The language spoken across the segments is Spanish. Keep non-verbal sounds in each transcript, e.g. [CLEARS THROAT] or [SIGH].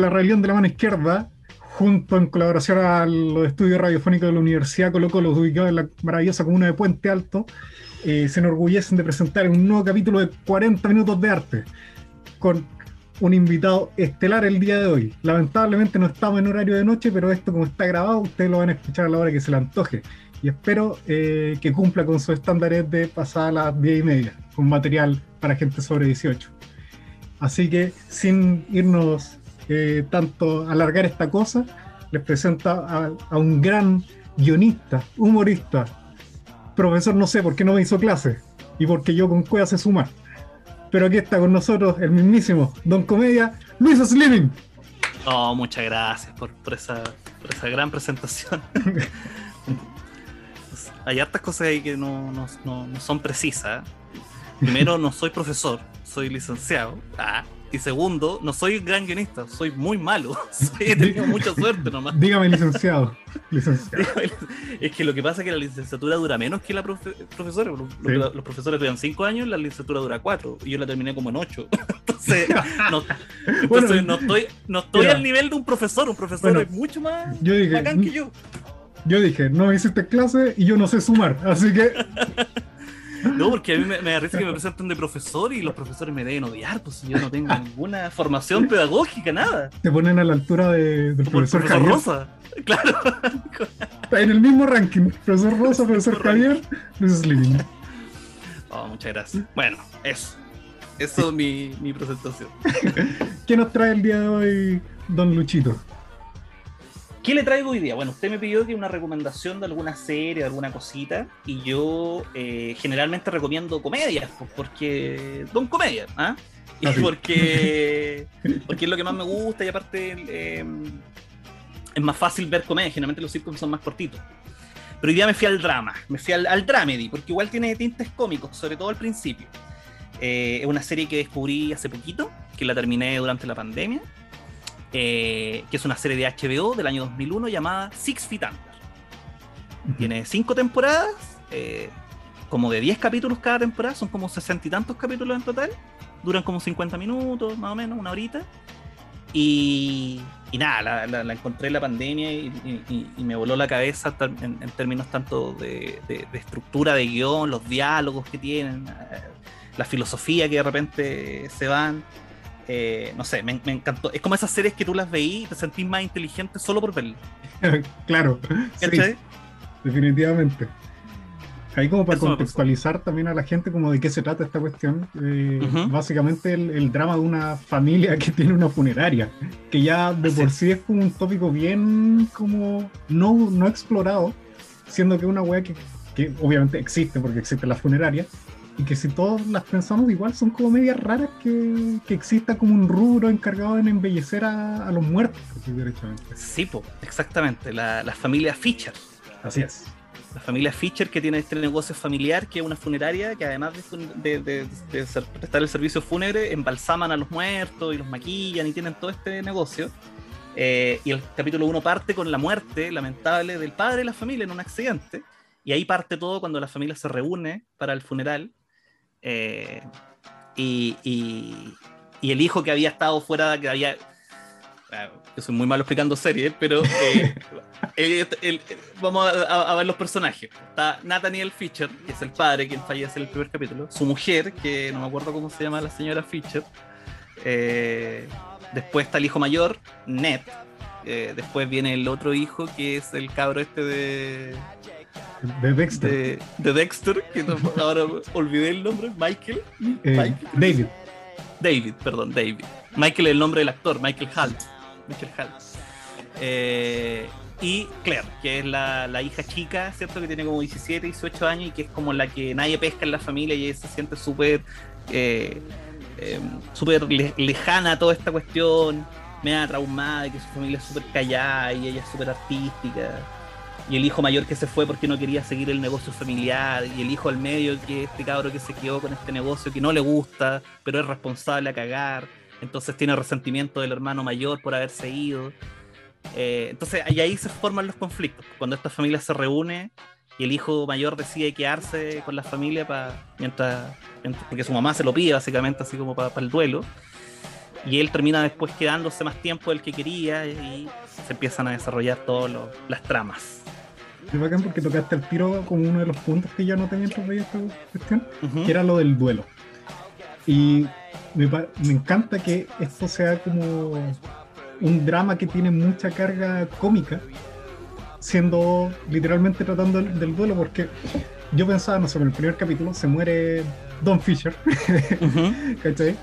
la rebelión de la mano izquierda, junto en colaboración a los estudios radiofónicos de la Universidad Colo Colo, ubicados en la maravillosa comuna de Puente Alto, eh, se enorgullecen de presentar un nuevo capítulo de 40 minutos de arte, con un invitado estelar el día de hoy. Lamentablemente no estamos en horario de noche, pero esto como está grabado, ustedes lo van a escuchar a la hora que se le antoje. Y espero eh, que cumpla con sus estándares de pasar las 10 y media, con material para gente sobre 18. Así que sin irnos tanto alargar esta cosa, les presento a, a un gran guionista, humorista, profesor no sé por qué no me hizo clase y porque yo con cueva sé sumar. Pero aquí está con nosotros el mismísimo Don Comedia, Luis Slimming. Oh, muchas gracias por, por, esa, por esa gran presentación. [LAUGHS] Hay hartas cosas ahí que no, no, no, no son precisas. Primero, no soy profesor, soy licenciado. Ah, y segundo, no soy gran guionista, soy muy malo. [LAUGHS] he tenido mucha suerte nomás. Dígame, licenciado. licenciado. [LAUGHS] es que lo que pasa es que la licenciatura dura menos que la profe profesora. Los, sí. los profesores duran 5 años, la licenciatura dura 4. Y yo la terminé como en 8. [LAUGHS] entonces, no, entonces bueno, no estoy, no estoy al nivel de un profesor. Un profesor bueno, es mucho más yo dije, bacán que yo. Yo dije, no me hiciste clase y yo no sé sumar. Así que. No, porque a mí me, me da risa que me presenten de profesor y los profesores me deben odiar, pues yo no tengo ninguna formación pedagógica, nada. Te ponen a la altura de, del Como profesor, el profesor Rosa. [LAUGHS] Claro. En el mismo ranking. Profesor Rosa, profesor Javier, Luis Slimming. Oh, muchas gracias. Bueno, eso. Eso es mi, mi presentación. [LAUGHS] ¿Qué nos trae el día de hoy, don Luchito? ¿Qué le traigo hoy día? Bueno, usted me pidió que una recomendación de alguna serie, de alguna cosita, y yo eh, generalmente recomiendo comedias, porque Don Comedia, ¿ah? Y ah, sí. porque, [LAUGHS] porque es lo que más me gusta y aparte eh, es más fácil ver comedia, generalmente los sitcoms son más cortitos. Pero hoy día me fui al drama, me fui al, al dramedy, porque igual tiene tintes cómicos, sobre todo al principio. Eh, es una serie que descubrí hace poquito, que la terminé durante la pandemia, eh, que es una serie de HBO del año 2001 llamada Six Feet Under. Uh -huh. Tiene cinco temporadas, eh, como de 10 capítulos cada temporada, son como sesenta y tantos capítulos en total, duran como 50 minutos, más o menos, una horita. Y, y nada, la, la, la, encontré en la pandemia y, y, y, me voló la cabeza en, en términos tanto de, de, de, estructura de guion, los diálogos que tienen, eh, la filosofía que de repente se van. Eh, no sé, me, me, encantó. Es como esas series que tú las veís y te sentís más inteligente solo por verlas. [LAUGHS] claro, sí, definitivamente. Ahí como para Eso contextualizar también a la gente como de qué se trata esta cuestión, eh, uh -huh. básicamente el, el, drama de una familia que tiene una funeraria, que ya de por sí es como un tópico bien como no, no explorado, siendo que una wea que, que obviamente existe porque existe la funeraria, y que si todos las pensamos igual son como medias raras que, que exista como un rubro encargado en embellecer a, a los muertos, derechamente. Sí, po, exactamente, la, la, familia Fischer. Así es. La familia Fischer que tiene este negocio familiar, que es una funeraria, que además de, de, de, de prestar el servicio fúnebre, embalsaman a los muertos y los maquillan y tienen todo este negocio. Eh, y el capítulo 1 parte con la muerte lamentable del padre de la familia en un accidente. Y ahí parte todo cuando la familia se reúne para el funeral eh, y, y, y, el hijo que había estado fuera, que había. Yo soy muy malo explicando series, pero eh, [LAUGHS] el, el, vamos a, a, ver los personajes. Está Nathaniel Fischer, que es el padre, quien fallece en el primer capítulo. Su mujer, que no me acuerdo cómo se llama la señora Fischer. Eh, después está el hijo mayor, Ned. Eh, después viene el otro hijo, que es el cabro este de de Dexter. De, de Dexter, que no, ahora olvidé el nombre, Michael. Eh, Michael. David. David, perdón, David. Michael es el nombre del actor, Michael Hall. Michael Hall. Eh, y Claire, que es la, la, hija chica, ¿cierto? Que tiene como 17, 18 años y que es como la que nadie pesca en la familia y ella se siente súper eh, eh, súper le, lejana a toda esta cuestión, me da traumada de que su familia es súper callada y ella es súper artística y el hijo mayor que se fue porque no quería seguir el negocio familiar, y el hijo al medio que este cabro que se quedó con este negocio que no le gusta, pero es responsable a cagar, entonces tiene resentimiento del hermano mayor por haberse ido. Eh, entonces y ahí se forman los conflictos, cuando esta familia se reúne y el hijo mayor decide quedarse con la familia para mientras, porque su mamá se lo pide básicamente así como para, para el duelo. y él termina después quedándose más tiempo del que quería y se empiezan a desarrollar todas las tramas. Es bacán porque tocaste el tiro como uno de los puntos que ya no tenía mientras esta cuestión, que era lo del duelo. Y me, me, encanta que esto sea como un drama que tiene mucha carga cómica, siendo literalmente tratando del, duelo, porque yo pensaba, no sé, en el primer capítulo se muere Don Fisher, [LAUGHS] ¿cachai?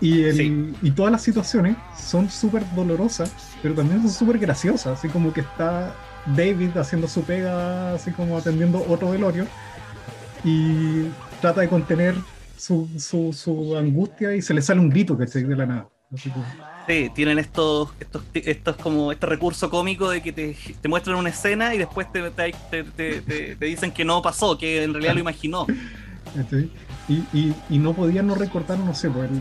Y, y todas las situaciones son súper dolorosas, pero también son súper graciosas, así como que está David haciendo su pega, así como atendiendo otro velorio, y trata de contener su, su, su angustia y se le sale un grito, que De la nada. Sí, tienen estos, estos, estos como este recurso cómico de que te, te muestran una escena y después te, te, te, dicen que no pasó, que en realidad lo imaginó. Y, y, y, no podían no recortar, no sé, pues el,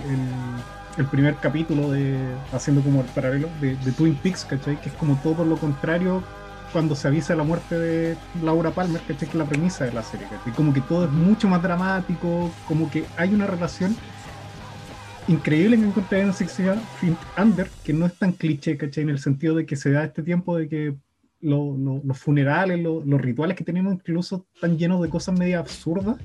el, primer capítulo de haciendo como el paralelo de, de Twin Peaks, ¿cachai? Que es como todo lo contrario cuando se avisa la muerte de Laura Palmer, que es la premisa de la serie, y como que todo es mucho más dramático, como que hay una relación increíble que encontré en Six Under, que no es tan cliché, ¿cachai? En el sentido de que se da este tiempo de que los funerales, los rituales que tenemos incluso están llenos de cosas medio absurdas,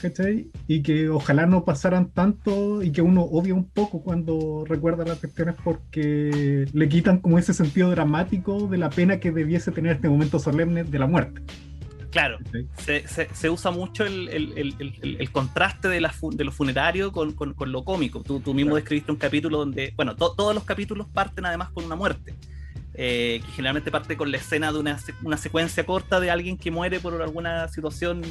¿cachai? Y que ojalá no pasaran tanto y que uno obvia un poco cuando recuerda las cuestiones porque le quitan como ese sentido dramático de la pena que debiese tener este momento solemne de la muerte. Claro, se, se, usa mucho el, el, el, contraste de, la de lo funerario con, con, con lo cómico. Tú, tú mismo describiste un capítulo donde, bueno, todos los capítulos parten además con una muerte. Eh, que generalmente parte con la escena de una, una, secuencia corta de alguien que muere por alguna situación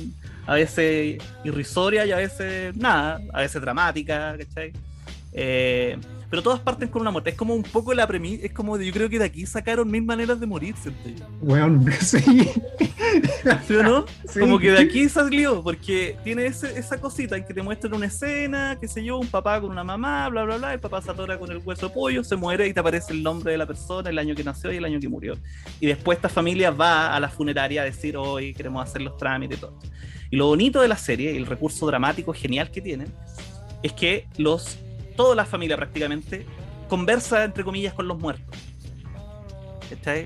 a veces irrisoria y a veces nada, a veces dramática, ¿cachai? Eh, pero todas parten con una muerte. Es como un poco la premisa, es como yo creo que de aquí sacaron mil maneras de morir, Bueno, [LAUGHS] sí. ¿Sí o no? Como que de aquí salió, porque tiene esa cosita en que te muestran una escena, qué sé yo, un papá con una mamá, bla, bla, bla, el papá se atora con el hueso de pollo, se muere y te aparece el nombre de la persona, el año que nació y el año que murió. Y después esta familia va a la funeraria a decir, hoy queremos hacer los trámites y todo. Y lo bonito de la serie, el recurso dramático genial que tienen, es que los toda la familia prácticamente conversa, entre comillas, con los muertos.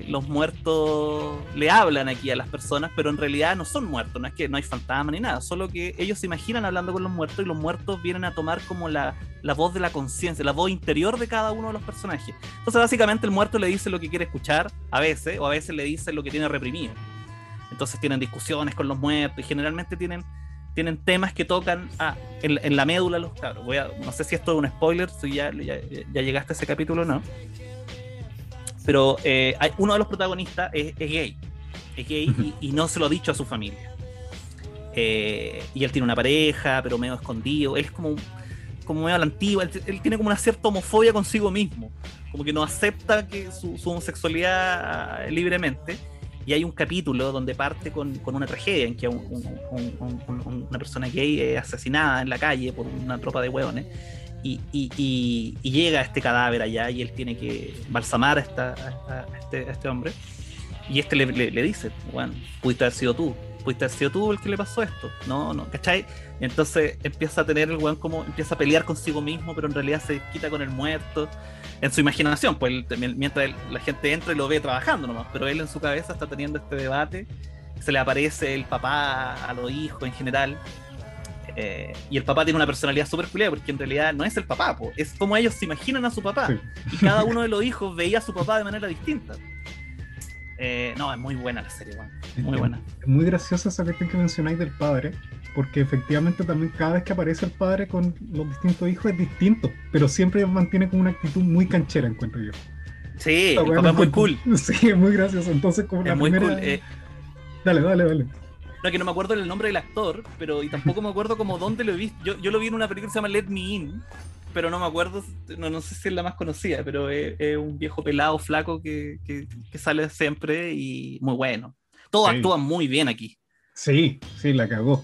Los muertos le hablan aquí a las personas, pero en realidad no son muertos, no es que no hay fantasma ni nada, solo que ellos se imaginan hablando con los muertos y los muertos vienen a tomar como la, la voz de la conciencia, la voz interior de cada uno de los personajes. Entonces básicamente el muerto le dice lo que quiere escuchar a veces, o a veces le dice lo que tiene reprimido. Entonces tienen discusiones con los muertos y generalmente tienen tienen temas que tocan en, la médula los cabros. Voy a, no sé si esto es un spoiler, si ya, ya, llegaste a ese capítulo o no. Pero eh, hay, uno de los protagonistas es, gay. Es gay y, no se lo ha dicho a su familia. Eh, y él tiene una pareja, pero medio escondido. Él es como, como medio a la antigua. Él, tiene como una cierta homofobia consigo mismo. Como que no acepta que su, su homosexualidad libremente y hay un capítulo donde parte con, una tragedia en que una persona gay es asesinada en la calle por una tropa de hueones. Y, y, llega este cadáver allá y él tiene que balsamar a, este, este, hombre. Y este le, le, dice, bueno, pudiste haber sido tú, pudiste haber sido tú el que le pasó esto. No, no, ¿cachai? Entonces empieza a tener el weón como, empieza a pelear consigo mismo, pero en realidad se quita con el muerto en su imaginación, pues mientras la gente entra y lo ve trabajando nomás, pero él en su cabeza está teniendo este debate, se le aparece el papá a los hijos en general, eh, y el papá tiene una personalidad súper culiada porque en realidad no es el papá, es como ellos se imaginan a su papá, y cada [LAUGHS] uno de los hijos veía a su papá de manera distinta. Eh, no, es muy buena la serie, muy buena. Es muy graciosa esa cuestión que mencionáis del padre, porque efectivamente también cada vez que aparece el padre con los distintos hijos es distinto, pero siempre mantiene como una actitud muy canchera, encuentro yo. Sí, el papá es muy cool. [LAUGHS] Sí, es muy gracioso. Entonces, como la muy primera... Eh. Dale, dale, dale. No, que no me acuerdo el nombre del actor, pero y tampoco me acuerdo como dónde lo he visto. Yo, yo lo vi en una película que se llama Let Me In, pero no me acuerdo, no, no sé si es la más conocida, pero es, un viejo pelado, flaco que, que, sale siempre y muy bueno. Todos actúan muy bien aquí. Sí, sí, la cagó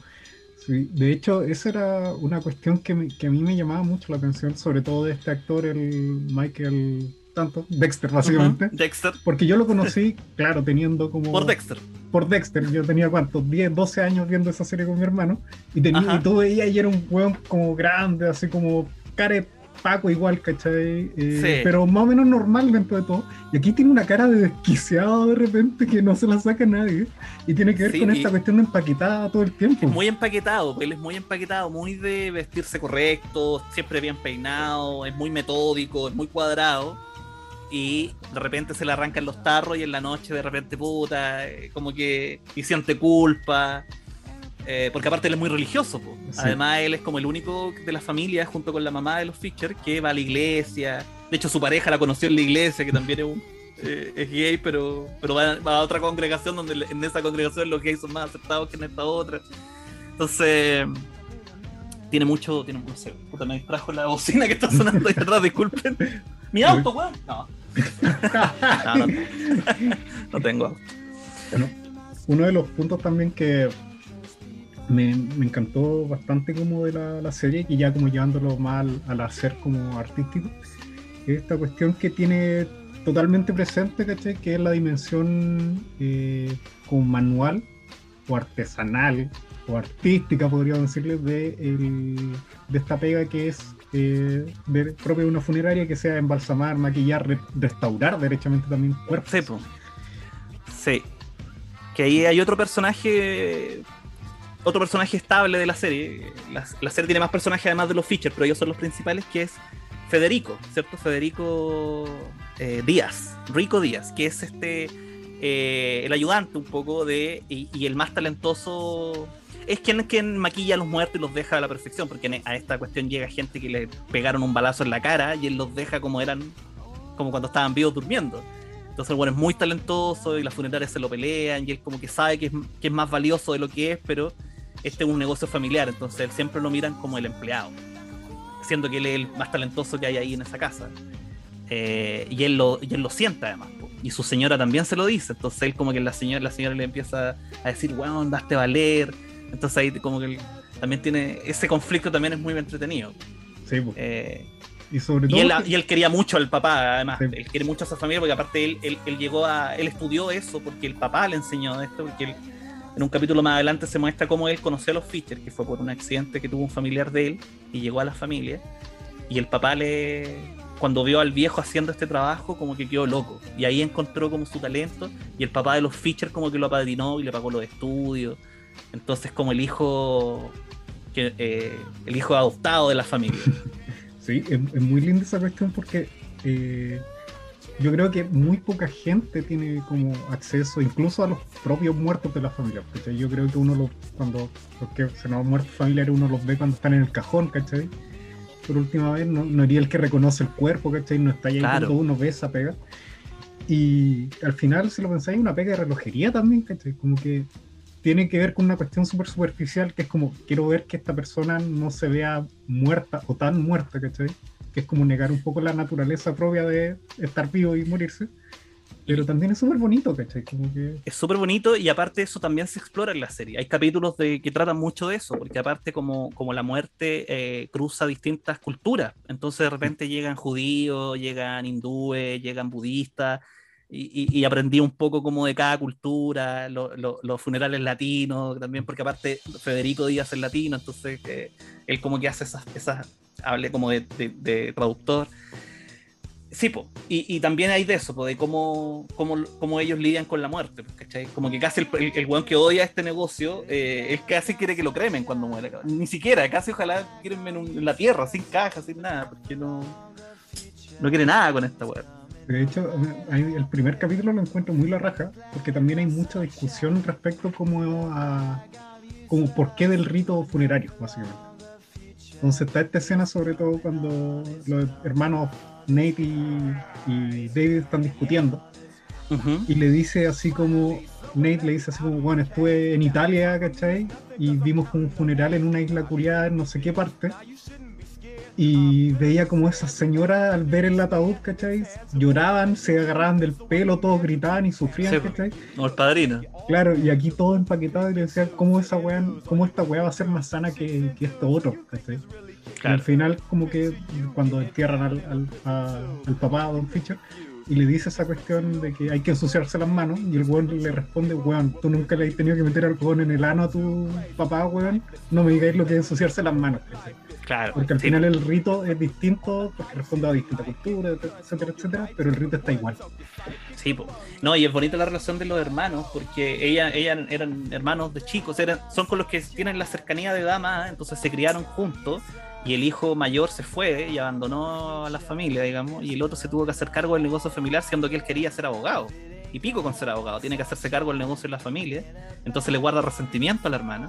de hecho, esa era una cuestión que, a mí me llamaba mucho la atención, sobre todo de este actor, el Michael tanto, Dexter básicamente. Dexter. Porque yo lo conocí, [LAUGHS] claro, teniendo como... Por Dexter. Por Dexter, yo tenía cuántos, 10, 12 años viendo esa serie con mi hermano, y, tenía, y veías y era un weón como grande, así como care Paco igual, ¿cachai? Eh, pero más o menos normal dentro de todo. Y aquí tiene una cara de desquiciado de repente que no se la saca nadie. Y tiene que ver con esta cuestión de empaquetada todo el tiempo. muy empaquetado, él es muy empaquetado, muy de vestirse correcto, siempre bien peinado, es muy metódico, es muy cuadrado. Y de repente se le arrancan los tarros y en la noche de repente puta, eh, como que y siente culpa. Eh, porque aparte él es muy religioso. Además, él es como el único de la familia, junto con la mamá de los Fischer, que va a la iglesia. De hecho, su pareja la conoció en la iglesia, que también es, un, eh, gay, pero, pero va, a otra congregación donde en esa congregación los gays son más aceptados que en esta otra. Entonces, tiene mucho. Tiene, no sé, puta, me distrajo la bocina que está sonando ahí atrás, disculpen. Mi auto, weón. No. [LAUGHS] no, [LAUGHS] no, tengo auto. Bueno, uno de los puntos también que me, encantó bastante como de la, serie, y ya como llevándolo más al, hacer como artístico, esta cuestión que tiene totalmente presente, ¿cachai? Que es la dimensión eh, como manual o artesanal o artística, podríamos decirle, de, de esta pega que es eh, propia de una funeraria, que sea embalsamar, maquillar, restaurar derechamente también cuerpos. Sí, sí. Que ahí hay otro personaje otro personaje estable de la serie. La, serie tiene más personajes además de los features, pero ellos son los principales, que es Federico, ¿cierto? Federico eh, Díaz, Rico Díaz, que es este eh, el ayudante un poco de y, el más talentoso. Es quien, quien maquilla a los muertos y los deja a la perfección, porque a esta cuestión llega gente que le pegaron un balazo en la cara y él los deja como eran, como cuando estaban vivos durmiendo. Entonces bueno es muy talentoso y las funerarias se lo pelean y él como que sabe que es, que es más valioso de lo que es, pero este es un negocio familiar, entonces él siempre lo miran como el empleado, siendo que él es el más talentoso que hay ahí en esa casa. Eh, y, él lo, y él lo siente además, y su señora también se lo dice, entonces él como que la señora, la señora le empieza a decir, weón, daste valer, entonces ahí como que él, también tiene, ese conflicto también es muy entretenido. Sí, eh, y, sobre todo y, él, quería mucho al papá, además. Él quiere mucho a su familia porque aparte él, él, él, llegó a. Él estudió eso porque el papá le enseñó esto, porque él en un capítulo más adelante se muestra cómo él conoció a los Fischer, que fue por un accidente que tuvo un familiar de él y llegó a la familia. Y el papá le, cuando vio al viejo haciendo este trabajo, como que quedó loco. Y ahí encontró como su talento. Y el papá de los Fischer como que lo apadrinó y le pagó los estudios. Entonces como el hijo, que, eh, el hijo adoptado de la familia. [LAUGHS] Sí, es, muy linda esa cuestión porque eh, yo creo que muy poca gente tiene como acceso incluso a los propios muertos de la familia. Yo creo que uno los, cuando los que se nos han muerto familiares, uno los ve cuando están en el cajón, ¿cachai? Por última vez, no, no el que reconoce el cuerpo, ¿cachai? No está ahí cuando uno ve esa pega. Y al final, si lo pensáis, una pega de relojería también, ¿cachai? Como que tiene que ver con una cuestión súper superficial, que es como, quiero ver que esta persona no se vea muerta o tan muerta, ¿cachai? Que es como negar un poco la naturaleza propia de estar vivo y morirse. Pero también es súper bonito, ¿cachai? Es súper bonito y aparte eso también se explora en la serie. Hay capítulos de, que tratan mucho de eso, porque aparte como, como la muerte eh, cruza distintas culturas. Entonces de repente llegan judíos, llegan hindúes, llegan budistas, y, aprendí un poco como de cada cultura, los funerales latinos también, porque aparte Federico Díaz es latino, entonces eh, él como que hace esas, esas hable como de, traductor. Sí, po. Y, también hay de eso, po, de cómo, cómo, cómo, ellos lidian con la muerte, ¿cachai? Como que casi el, el, weón que odia este negocio, eh, él casi quiere que lo cremen cuando muere. Ni siquiera, casi ojalá quieren en, la tierra, sin caja, sin nada, porque no, no quiere nada con esta weón. De hecho, el primer capítulo lo encuentro muy la raja, porque también hay mucha discusión respecto como a como por qué del rito funerario, básicamente. Entonces está esta escena sobre todo cuando los hermanos Nate y, David están discutiendo. Y le dice así como, Nate le dice así como, bueno, estuve en Italia, ¿cachai? Y vimos un funeral en una isla curiada en no sé qué parte. Y veía como esas señoras al ver el ataúd, ¿cachai? Lloraban, se agarraban del pelo, todos gritaban y sufrían, ¿cachai? Como el padrino. Claro, y aquí todo empaquetado y le decían cómo esa weá, cómo esta weá va a ser más sana que, que esto otro, ¿cachai? al final, como que cuando entierran al, al, al papá, Don Fischer, y le dice esa cuestión de que hay que ensuciarse las manos y el weón le responde, weón, tú nunca le has tenido que meter alcohol en el ano a tu papá, weón, no me digáis lo que es ensuciarse las manos. Claro. Porque al final el rito es distinto porque responde a distintas culturas, etcétera, etcétera, pero el rito está igual. Sí, no, y es bonita la relación de los hermanos, porque ella, ella eran hermanos de chicos, eran, son con los que tienen la cercanía de dama, entonces se criaron juntos y el hijo mayor se fue y abandonó a la familia, digamos, y el otro se tuvo que hacer cargo del negocio familiar, siendo que él quería ser abogado. Y pico con ser abogado, tiene que hacerse cargo del negocio de la familia, entonces le guarda resentimiento a la hermana.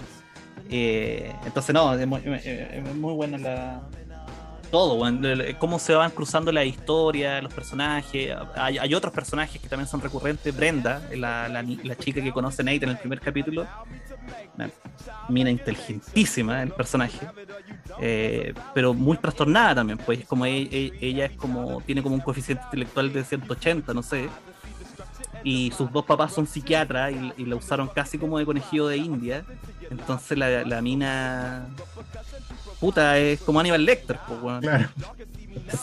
Eh, entonces, no, es muy, buena la, todo, cómo se van cruzando la historia, los personajes. Hay, otros personajes que también son recurrentes. Brenda, la, la, chica que conoce Nate en el primer capítulo, una mina inteligentísima el personaje, eh, pero muy trastornada también, pues como ella, ella, es como, tiene como un coeficiente intelectual de 180, no sé, y sus dos papás son psiquiatras y, la usaron casi como de conejillo de India, entonces la, la mina puta es como Aníbal Lecter, pues, claro.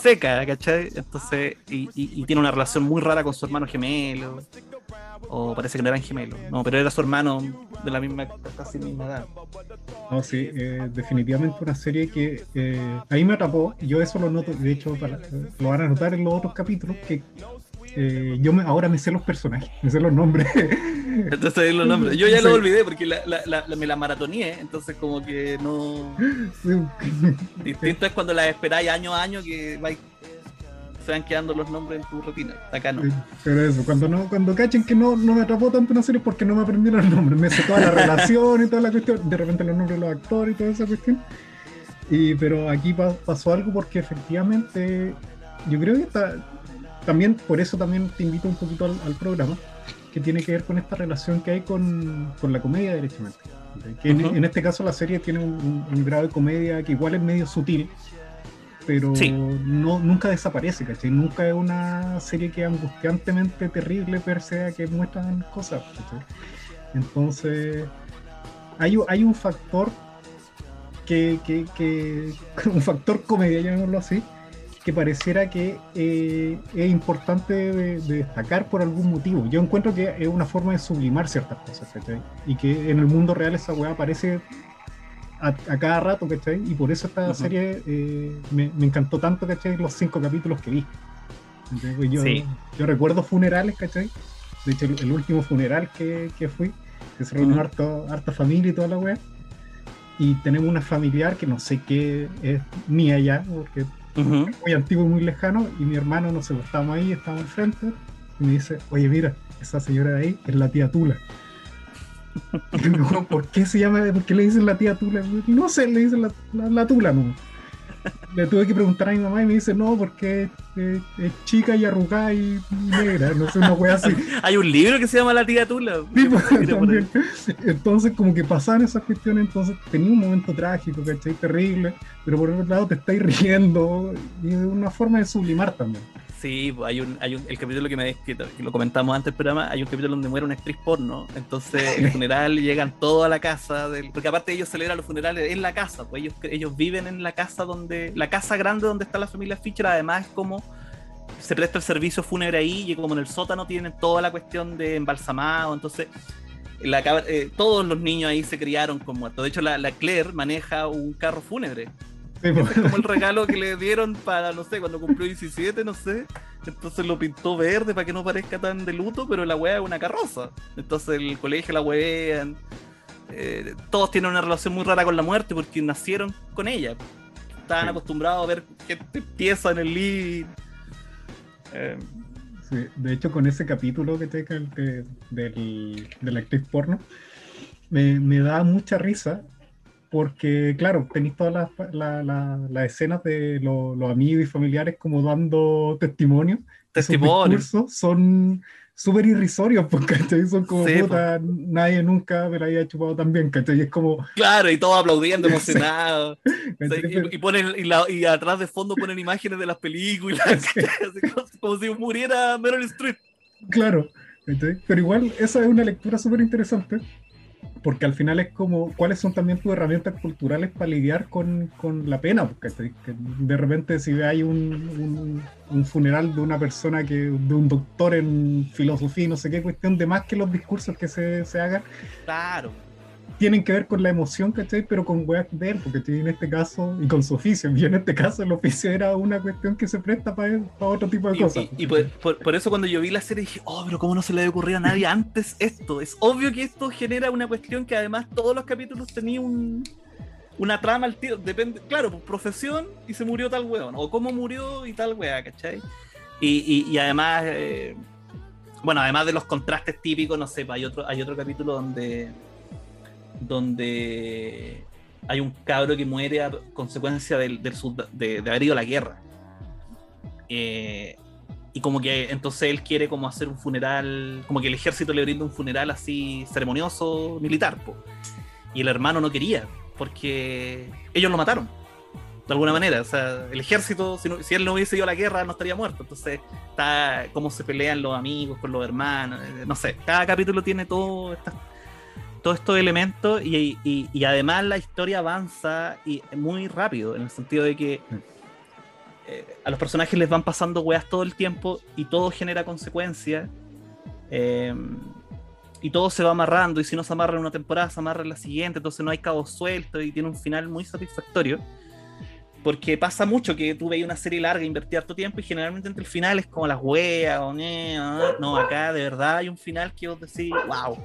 seca, ¿cachai? Entonces, y, y, tiene una relación muy rara con su hermano gemelo o parece que no eran gemelos, no, pero era su hermano de la misma, casi misma edad. No, sí, eh, definitivamente una serie que eh, ahí me atrapó, yo eso lo noto, de hecho lo van a notar en los otros capítulos, que eh, yo me, ahora me sé los personajes, me sé los nombres. [LAUGHS] Entonces los nombres. Yo ya lo olvidé porque la, la, me la maratoneé, entonces como que no... Distinto es cuando la esperáis año a año que vais se van quedando los nombres en tu rutina. Acá no. pero eso, cuando no, cuando cachen que no, no me atrapó tanto una serie porque no me aprendieron los nombres, me sé toda la relación y toda la cuestión, de repente los nombres de los actores y toda esa cuestión. Y, pero aquí pasó algo porque efectivamente yo creo que está, también por eso también te invito un poquito al, programa, que tiene que ver con esta relación que hay con, con la comedia derechamente. Que en, este caso la serie tiene un, un, grado de comedia que igual es medio sutil, pero no, nunca desaparece, ¿cachai? Nunca es una serie que es angustiantemente terrible per se que muestran cosas, Entonces, hay, hay un factor que, que, que, [LAUGHS] un factor comedia, llamémoslo así, que pareciera que eh, es importante de, destacar por algún motivo. Yo encuentro que es una forma de sublimar ciertas cosas, ¿cachai? Y que en el mundo real esa weá aparece a, cada rato, ¿cachai? Y por eso esta serie eh, me, encantó tanto, ¿cachai? Los cinco capítulos que vi. Pues yo, yo recuerdo funerales, ¿cachai? De hecho, el, último funeral que, que, fui, que se reunió harta familia y toda la weá. Y tenemos una familiar que no sé qué es mía ya, porque muy antiguo y muy lejano. Y mi hermano, no sé, pues, estábamos ahí, estábamos enfrente. Y me dice, oye, mira, esa señora de ahí es la tía Tula. ¿Por qué se llama? ¿Por qué le dicen la tía Tula? No sé, le dicen la, Tula, no. Le tuve que preguntar a mi mamá y me dice, no, porque es, chica y arrugada y negra, no sé, una wea así. [LAUGHS] Hay un libro que se llama La tía Tula. Pues, [LAUGHS] entonces, como que pasaban esas cuestiones, entonces tenía un momento trágico, ¿cachai? Terrible, pero por otro lado te estáis riendo y de una forma de sublimar también. Sí, hay un, hay un, el capítulo que me que, lo comentamos antes del programa, hay un capítulo donde muere una actriz porno, entonces [LAUGHS] el funeral llegan todos a la casa, del, porque aparte ellos celebran los funerales en la casa, pues ellos, ellos viven en la casa donde, la casa grande donde está la familia Fischer, además es como se presta el servicio fúnebre ahí y como en el sótano tienen toda la cuestión de embalsamado, entonces la, eh, todos los niños ahí se criaron con muertos. De hecho, la, la Claire maneja un carro fúnebre es como el [LAUGHS] regalo que le dieron para, no sé, cuando cumplió 17, no sé. Entonces lo pintó verde para que no parezca tan de luto, pero la weá es una carroza. Entonces el colegio la wean. Eh, todos tienen una relación muy rara con la muerte porque nacieron con ella. Estaban acostumbrados a ver gente pieza en el living. Eh, sí, de hecho, con ese capítulo que te de, de la actriz porno, me, me da mucha risa porque claro, tenéis todas las escenas de los amigos y familiares como dando testimonio. Testimonio. Son súper irrisorios, porque son como puta, nadie nunca me la había chupado tan bien, ¿cachai? es como... Claro, y todos aplaudiendo, [LAUGHS] emocionados. [LAUGHS] y, ponen, y, atrás de fondo ponen imágenes de las películas, [LAUGHS] como, como, si muriera Meryl Streep. Claro, pero igual esa es una lectura súper interesante porque al final es como, ¿cuáles son también tus herramientas culturales para lidiar con, con la pena? Porque de repente si hay un, un, un, funeral de una persona, que de un doctor en filosofía y no sé qué cuestión, de más que los discursos que se, se hagan. Claro tienen que ver con la emoción, ¿cachai? Pero con weas de él, porque en este caso, y con su oficio, y en este caso el oficio era una cuestión que se presta para, otro tipo de cosas. Y, por, eso cuando yo vi la serie dije, oh, pero ¿cómo no se le había ocurrido a nadie antes esto? Es obvio que esto genera una cuestión que además todos los capítulos tenían una trama al tiro, depende, claro, pues profesión y se murió tal weón, o cómo murió y tal wea, ¿cachai? Y, además, eh, bueno, además de los contrastes típicos, no sé, pues, hay otro, hay otro capítulo donde donde hay un cabro que muere a consecuencia del, de, haber ido a la guerra. Eh, y como que entonces él quiere como hacer un funeral, como que el ejército le brinda un funeral así ceremonioso, militar. Y el hermano no quería, porque ellos lo mataron, de alguna manera. O sea, el ejército, si, él no hubiese ido a la guerra, no estaría muerto. Entonces está cómo se pelean los amigos con los hermanos, eh, no sé. Cada capítulo tiene todo estas todos estos elementos y, además la historia avanza y muy rápido, en el sentido de que eh, a los personajes les van pasando weas todo el tiempo y todo genera consecuencias. Eh, y todo se va amarrando, y si no se amarra en una temporada, se amarra en la siguiente, entonces no hay cabos sueltos y tiene un final muy satisfactorio. Porque pasa mucho que tú veis una serie larga, invertir harto tiempo y generalmente entre el final es como las weas, o no, acá de verdad hay un final que vos decís, wow,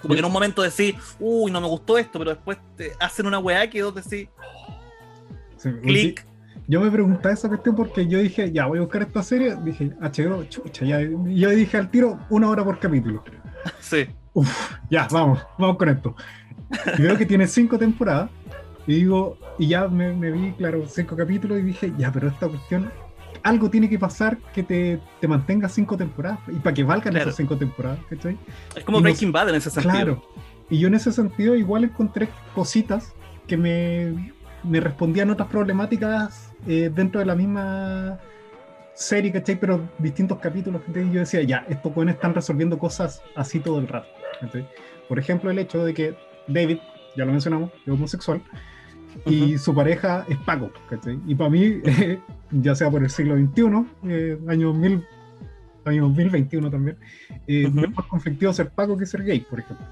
como que en un momento decís, uy, no me gustó esto, pero después te hacen una weá que vos decís, clic. Yo me preguntaba esa cuestión porque yo dije, ya voy a buscar esta serie. Dije, HBO, chucha, ya. Yo dije al tiro, una hora por capítulo. [LAUGHS] Sí. Uf, ya, vamos, vamos con esto. Y veo que tiene cinco temporadas. Y digo, y ya me, me vi, claro, cinco capítulos y dije, ya, pero esta cuestión algo tiene que pasar que te, te mantenga cinco temporadas y para que valgan esas cinco temporadas, ¿cachai? Es como Breaking Bad en ese sentido. Claro. Y yo en ese sentido igual encontré cositas que me, me respondían otras problemáticas eh, dentro de la misma serie, ¿cachai? Pero distintos capítulos, Y yo decía, ya, estos jóvenes están resolviendo cosas así todo el rato. Por ejemplo, el hecho de que David, ya lo mencionamos, es homosexual, y su pareja es Paco, ¿cachai? Y para mí, ya sea por el siglo XXI, eh, año, mil, año 2021 también, eh, es más conflictivo ser Paco que ser gay, por ejemplo.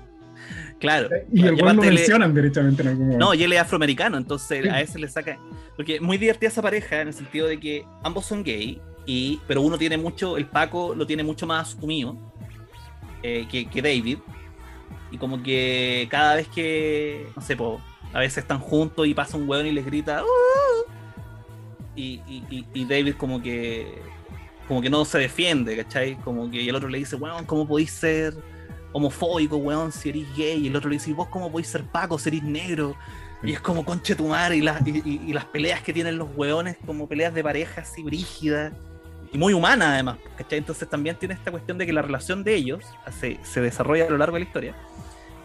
Claro. Y el lo mencionan derechamente en algún momento. No, y él es afroamericano, entonces a ese le saca. Porque es muy divertida esa pareja en el sentido de que ambos son gay, y, pero uno tiene mucho, el Paco lo tiene mucho más asumido eh, que, que David. Y como que cada vez que, no sé, po, a veces están juntos y pasa un hueón y les grita. Uh". Y, y, David como que como que no se defiende, ¿cachai? Como que el otro le dice, weón, ¿cómo podéis ser homofóbico, weón, si eres gay? Y el otro le dice, ¿vos cómo podéis ser paco, si eres negro? Y es como conche tu madre, y, y, las peleas que tienen los weones, como peleas de pareja así brígidas, y muy humanas además, ¿cachai? Entonces también tiene esta cuestión de que la relación de ellos se, se desarrolla a lo largo de la historia,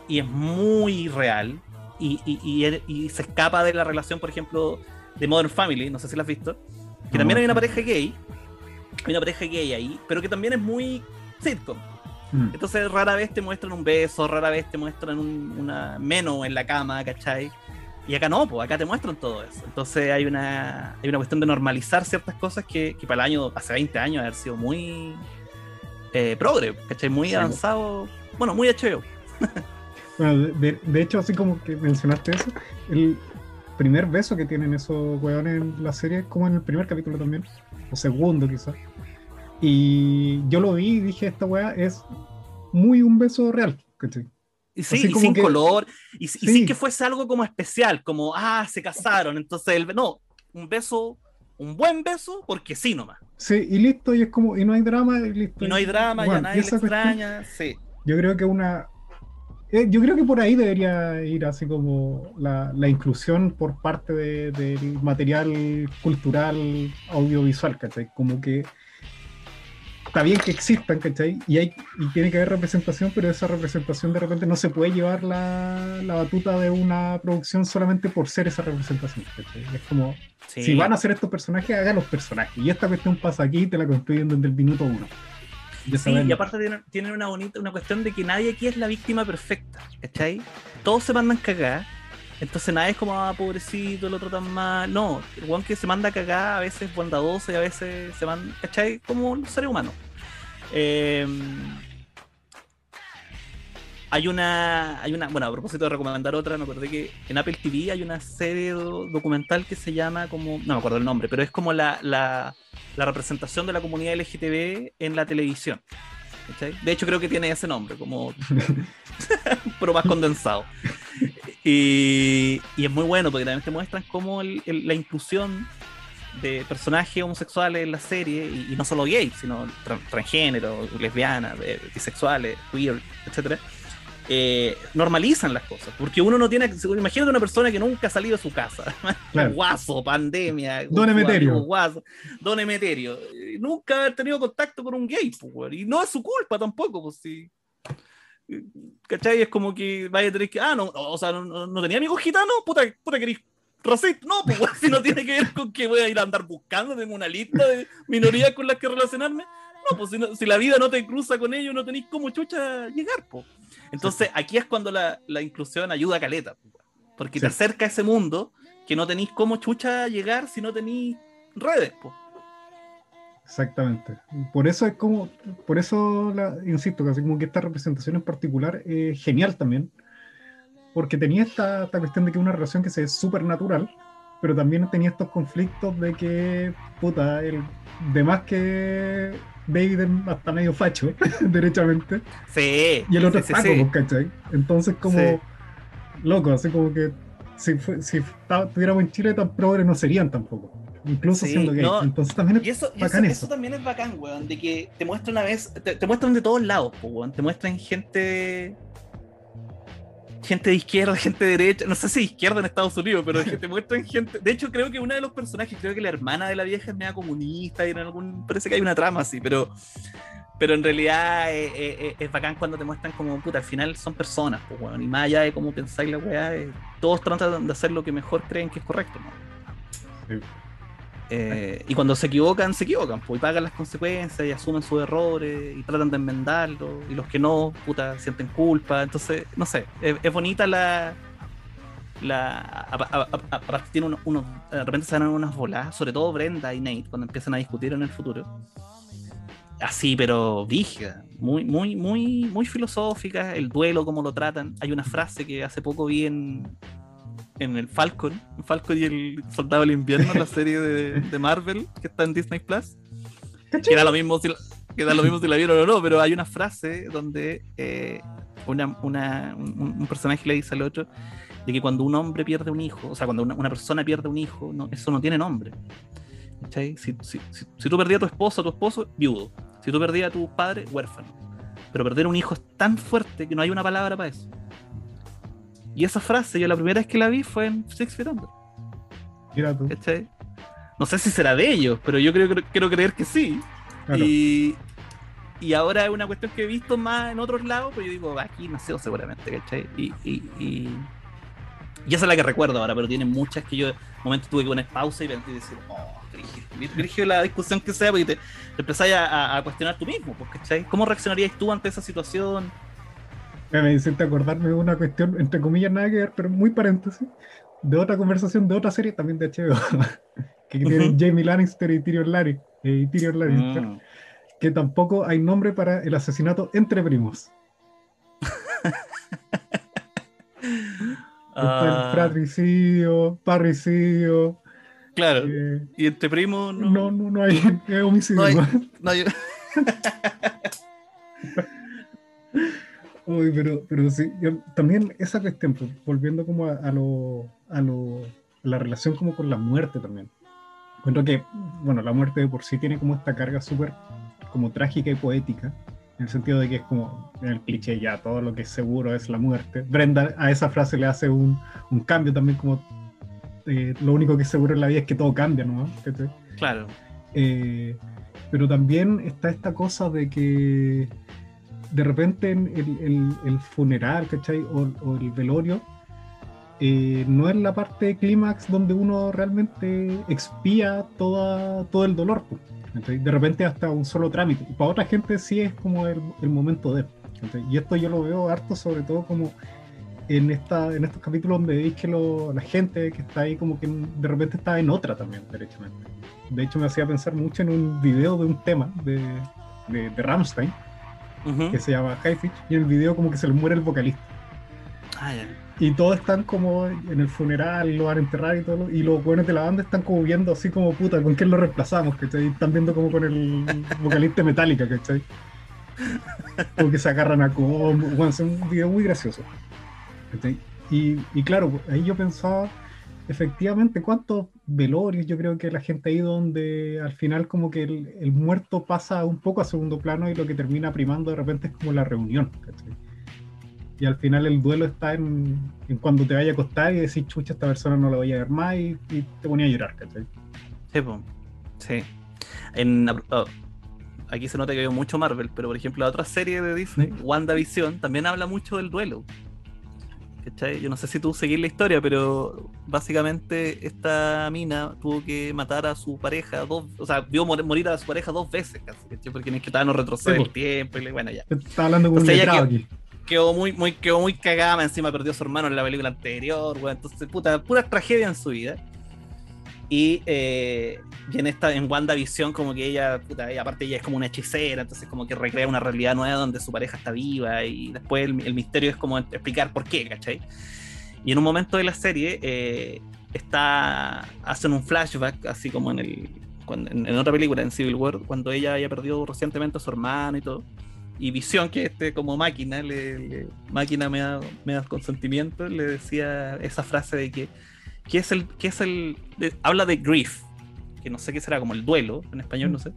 y es muy real, y, se escapa de la relación, por ejemplo, de Modern Family, no sé si la has visto, que también hay una pareja gay, hay una pareja gay ahí, pero que también es muy sitcom. Mm. Entonces rara vez te muestran un beso, rara vez te muestran una menos en la cama, ¿cachai? Y acá no, pues acá te muestran todo eso. Entonces hay una, hay una cuestión de normalizar ciertas cosas que, para el año, hace 20 años, haber sido muy eh, progre, ¿cachai? Muy avanzado, bueno, muy HBO. [LAUGHS] de, hecho, así como que mencionaste eso, el primer beso que tienen esos weones en la serie es como en el primer capítulo también, o segundo quizás. Y yo lo vi y dije, esta weá es muy un beso real, Y sí, y sin color, y, sin que fuese algo como especial, como, ah, se casaron, entonces, el, no, un beso, un buen beso, porque sí nomás. Sí, y listo, y es como, y no hay drama, y listo. Y no hay drama, ya nadie le extraña, sí. Yo creo que una, eh, yo creo que por ahí debería ir así como la, inclusión por parte del material cultural audiovisual, ¿cachai? Como que está bien que existan, ¿cachai? Y, hay, y tiene que haber representación, pero esa representación de repente no se puede llevar la, batuta de una producción solamente por ser esa representación, ¿cachai? Es como, si van a hacer estos personajes, hagan los personajes. Y esta cuestión pasa aquí y te la construyen desde el minuto uno. De Sí, saberlo. y aparte tienen, tienen una bonita, una cuestión de que nadie aquí es la víctima perfecta, ¿cachai? Todos se mandan cagar, entonces nadie es como, ah, pobrecito, el otro tan mal. No, el weón que se manda a cagar a veces es bondadoso y a veces se manda, ¿cachai? Como los seres humanos. Eh, hay una, hay una, bueno, a propósito de recomendar otra, me acordé que en Apple TV hay una serie do- documental que se llama como, no me acuerdo el nombre, pero es como la, la, la representación de la comunidad LGTB en la televisión. ¿cachai? De hecho, creo que tiene ese nombre, como, [LAUGHS] pero más condensado. Y, y es muy bueno porque también te muestran cómo el- el- la inclusión de personajes homosexuales en la serie, y, y no solo gays, sino tran- transgénero, lesbianas, eh, bisexuales, queer, etcétera, eh, normalizan las cosas. Porque uno no tiene. Imagínate una persona que nunca ha salido de su casa. [LAUGHS] Claro. Guaso, pandemia. Don Emeterio. amigo Guaso, Don Emeterio. Eh, Nunca ha tenido contacto con un gay, pues. Y no es su culpa tampoco, pues sí. ¿Cachai? Es como que vaya a tener que. Ah, no, o sea, no, no- no tenía amigos gitanos, puta, puta querís racista. No, pues [LAUGHS] si no tiene que ver con que voy a ir a andar buscando, tengo una lista de minorías con las que relacionarme. No, pues si, no- si la vida no te cruza con ellos, no tenéis cómo chucha llegar, pues. Entonces, aquí es cuando la, la inclusión ayuda a caleta, pues, porque te acerca a ese mundo que no tenéis cómo chucha llegar si no tenéis redes, pues. Exactamente. Por eso es como, por eso la, insisto, casi como que esta representación en particular es genial también, porque tenía esta, esta cuestión de que es una relación que se es súper natural, pero también tenía estos conflictos de que, puta, el, de más que David hasta medio facho, [LAUGHS] derechamente, Sí. y el otro sí, es sí. pues, ¿cachai? Entonces como, Sí. loco, así como que si, si estuviéramos en Chile tan progres no serían tampoco, incluso siendo gay. no, Entonces también es Y eso, bacán eso eso. también es bacán, weón, de que te muestran una vez, te, te muestran de todos lados, weón. Te muestran gente. Gente de izquierda, gente de derecha, no sé si izquierda en Estados Unidos, pero te muestran gente. De hecho, creo que uno de los personajes, creo que la hermana de la vieja es media comunista y en algún. Parece que hay una trama así, pero. Pero en realidad eh, eh, eh, es bacán cuando te muestran como, puta, al final son personas, pues, weón. Y más allá de cómo pensáis la weá, todos tratan de hacer lo que mejor creen que es correcto, ¿no? Sí. Eh, y cuando se equivocan, se equivocan, pues, y pagan las consecuencias y asumen sus errores y tratan de enmendarlo. Y los que no, puta, sienten culpa. Entonces, no sé, es, bonita la. la aparte tiene uno, uno- de repente se dan unas voladas, sobre todo Brenda y Nate, cuando empiezan a discutir en el futuro. Así, pero rígida, muy, muy, muy, muy filosófica, el duelo, cómo lo tratan. Hay una frase que hace poco vi en, en el Falcon, Falcon y el Soldado del Invierno, la serie de, de Marvel que está en Disney Plus. Que da lo mismo si la, que da lo mismo si la vieron o no, pero hay una frase donde eh, una, una- un, un personaje le dice al otro de que cuando un hombre pierde un hijo, o sea, cuando una, una persona pierde un hijo, no, eso no tiene nombre. Si, si, si, si tú perdías a tu esposo, a tu esposo, viudo. Si tú perdías a tu padre, huérfano. Pero perder un hijo es tan fuerte que no hay una palabra para eso. Y esa frase, yo la primera vez que la vi fue en Six Feet Under. Mira tú. ¿cachai? No sé si será de ellos, pero yo creo, creo- quiero creer que sí. Claro. Y, y ahora es una cuestión que he visto más en otros lados, pero yo digo, aquí nació seguramente, ¿cachai? Y, y, y, y esa es la que recuerdo ahora, pero tiene muchas que yo de momento tuve que poner pausa y decir, oh, brígido la discusión que sea, porque te, te empezás a, a- a cuestionar tú mismo, pues, ¿cachai? ¿Cómo reaccionarías tú ante esa situación? Me hiciste acordarme de una cuestión, entre comillas, nada que ver, pero muy paréntesis, de otra conversación de otra serie también de HBO, [LAUGHS] que tiene Ujú. Jamie Lannister y Tyrion, Larry, eh, Tyrion Lannister, Mm. que tampoco hay nombre para el asesinato entre primos. [LAUGHS] Está el Ah, fratricidio, parricidio, claro, eh, y entre primos no, no, no, no hay [LAUGHS] homicidio. No hay- no hay- Uy, pero, pero sí, yo- también esa cuestión, pues, volviendo como a, a lo, a lo- a la relación como con la muerte también. Encuentro que, bueno, la muerte de por sí tiene como esta carga súper como trágica y poética, en el sentido de que es como, en el cliché ya, todo lo que es seguro es la muerte. Brenda a esa frase le hace un, un cambio también como, eh, lo único que es seguro en la vida es que todo cambia, ¿no? Claro. Eh, pero también está esta cosa de que de repente en el, el- el funeral, ¿cachai? O, o el velorio, eh, no es la parte clímax donde uno realmente expía toda, todo el dolor, po, De repente hasta un solo trámite. Y para otra gente sí es como el, momento de. Y esto yo lo veo harto, sobre todo como en esta en estos capítulos donde veis que la gente que está ahí como que de repente está en otra también, derechamente. De hecho me hacía pensar mucho en un video de un tema de, de, de Rammstein, que se llama Highfish, y en el video como que se le muere el vocalista. Ah, y todos están como en el funeral, lo van a enterrar y todo, y los buenos de la banda están como viendo así como puta, ¿con quién lo reemplazamos? ¿cachai? Están viendo como con el vocalista metálica, ¿cachai? Como que se agarran a como, bueno, es un video muy gracioso. Y, y, claro, ahí yo pensaba, efectivamente, cuántos velorios yo creo que la gente ido donde al final como que el, el, muerto pasa un poco a segundo plano y lo que termina primando de repente es como la reunión. ¿cachai? y al final el duelo está en, cuando te vaya a acostar y decís, chucha, esta persona no la voy a ver más y, te ponía a llorar, ¿cachai? Sí, pues. Sí. En, oh, aquí se nota que veo mucho Marvel, pero por ejemplo la otra serie de Disney, WandaVision, también habla mucho del duelo. ¿Cachai? Yo no sé si tú seguís la historia, pero básicamente esta mina tuvo que matar a su pareja dos, o sea, vio morir a su pareja dos veces, casi, Porque es que estaba no retroceder el tiempo y bueno, ya. Está hablando con un aquí quedó muy, muy, quedó muy cagada, encima perdió a su hermano en la película anterior, entonces, puta, pura tragedia en su vida. Y, eh, y en esta, en WandaVision, como que ella, puta, aparte ella es como una hechicera, entonces como que recrea una realidad nueva donde su pareja está viva y después el, misterio es como explicar por qué, ¿cachai? Y en un momento de la serie eh, está, hacen un flashback, así como en, el, en, en, otra película, en Civil War, cuando ella había perdido recientemente a su hermano y todo y Visión, que este como máquina, le, máquina me da, me da consentimiento, le decía esa frase de que, que es el, que es el, habla de grief, que no sé qué será, como el duelo, en español no sé,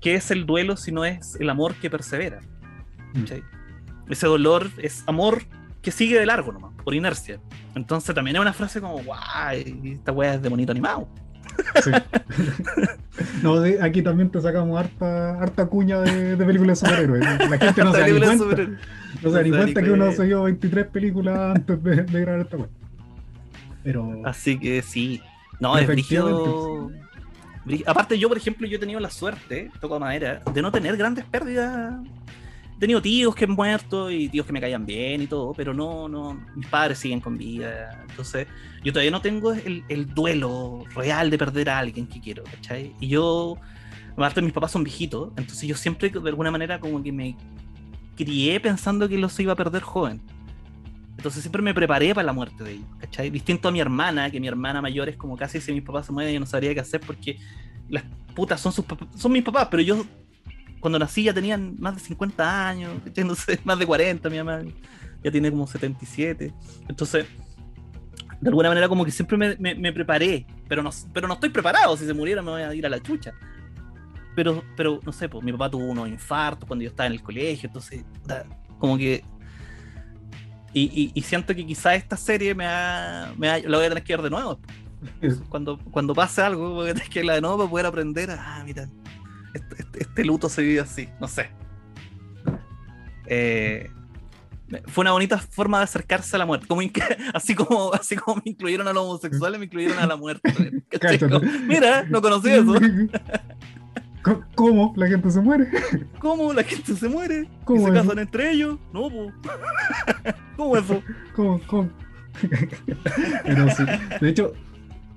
¿qué es el duelo si no es el amor que persevera? Mm. Ese dolor es amor que sigue de largo nomás, por inercia. Entonces también es una frase como, guay, esta weá es de bonito animado. [LAUGHS] no, aquí también te sacamos harta, harta cuña de, películas de superhéroes. La gente no se da ni cuenta. No se da ni cuenta que uno se vio 23 películas antes de, grabar esta web. Pero... Así que sí. No, es brígido. Aparte, yo, por ejemplo, yo he tenido la suerte, toco madera, de no tener grandes pérdidas he tenido tíos que han muerto y tíos que me caían bien y todo, pero no, no, mis padres siguen con vida. Entonces, yo todavía no tengo el, el duelo real de perder a alguien que quiero, ¿cachai? Y yo, aparte mis papás son viejitos, entonces yo siempre de alguna manera como que me crié pensando que los iba a perder joven. Entonces siempre me preparé para la muerte de ellos, ¿cachai? Distinto a mi hermana, que mi hermana mayor es como casi si mis papás se mueren, yo no sabría qué hacer porque las putas son sus son mis papás, pero yo cuando nací ya tenían más de 50 años, [LAUGHS] más de 40, mi mamá ya tiene como 77. Entonces, de alguna manera como que siempre me, preparé, pero no, pero no estoy preparado, si se muriera me voy a ir a la chucha. Pero, pero no sé, pues mi papá tuvo unos infartos cuando yo estaba en el colegio, entonces, como que... Y, siento que quizá esta serie me, ha, me lo voy a tener que ver de nuevo. Cuando, cuando pase algo, voy a tener que verla de nuevo para poder aprender. Ah, mira, este, este, este, luto se vive así, no sé. Eh, fue una bonita forma de acercarse a la muerte. Como [LAUGHS] así, como, así como me incluyeron a los homosexuales, me incluyeron a la muerte. [LAUGHS] Mira, no conocí eso. [LAUGHS] ¿Cómo la gente se muere? [LAUGHS] ¿Cómo la gente se muere? ¿Cómo se casan entre ellos? No, po. [LAUGHS] ¿Cómo eso? ¿Cómo? ¿Cómo? [LAUGHS] Pero sí. De hecho,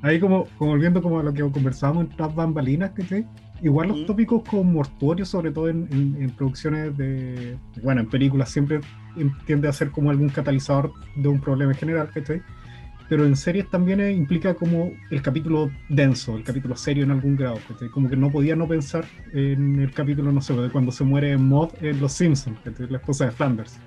ahí como, como volviendo como a lo que conversábamos en las bambalinas, ¿cachai? Igual los tópicos con mortuorios, sobre todo en, producciones de, bueno, en películas siempre tiende a ser como algún catalizador de un problema en general, ¿cachai? Pero en series también implica como el capítulo denso, el capítulo serio en algún grado. Como que no podía no pensar en el capítulo, no sé, de cuando se muere Maud en Los Simpsons, la esposa de Flanders.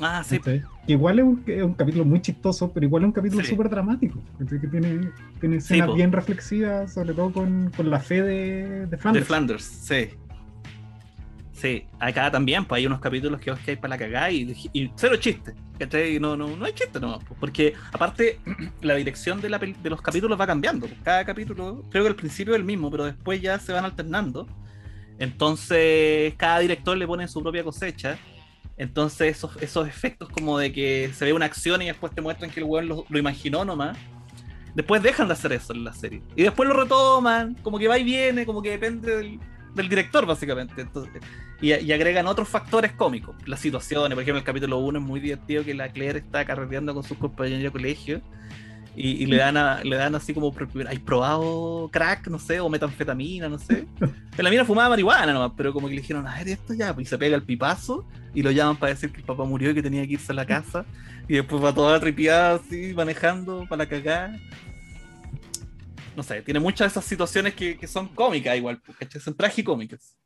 Ah, sí. igual es un, capítulo muy chistoso, pero igual es un capítulo súper dramático. Que tiene, tiene escenas bien reflexivas, sobre todo con, la fe de, de, Flanders. De Flanders, sí. Sí, acá también, pues hay unos capítulos que, hay para la cagada y, cero chiste. No, no, no hay chiste no pues, porque aparte [CLEARS THROAT] la dirección de, la, de los capítulos va cambiando. Pues, cada capítulo, creo que al principio es el mismo, pero después ya se van alternando. Entonces, cada director le pone su propia cosecha entonces esos, esos efectos como de que se ve una acción y después te muestran que el weón lo, imaginó nomás, Después dejan de hacer eso en la serie. Y después lo retoman, como que va y viene, como que depende del, del director, básicamente. Entonces, y, y, agregan otros factores cómicos. Las situaciones, por ejemplo, el capítulo 1 es muy divertido que la Claire está carreteando con sus compañeros de colegio. Y, y le dan a, le dan así como ¿hay probado crack? no sé, o metanfetamina, no sé. [LAUGHS] En la mina fumaba marihuana nomás, pero como que le dijeron, a ver esto ya, y se pega el pipazo y lo llaman para decir que el papá murió y que tenía que irse a la casa. Y después va toda tripiada así, manejando para la cagada no sé, tiene muchas de esas situaciones que, que son cómicas igual, porque Son tragicómicas.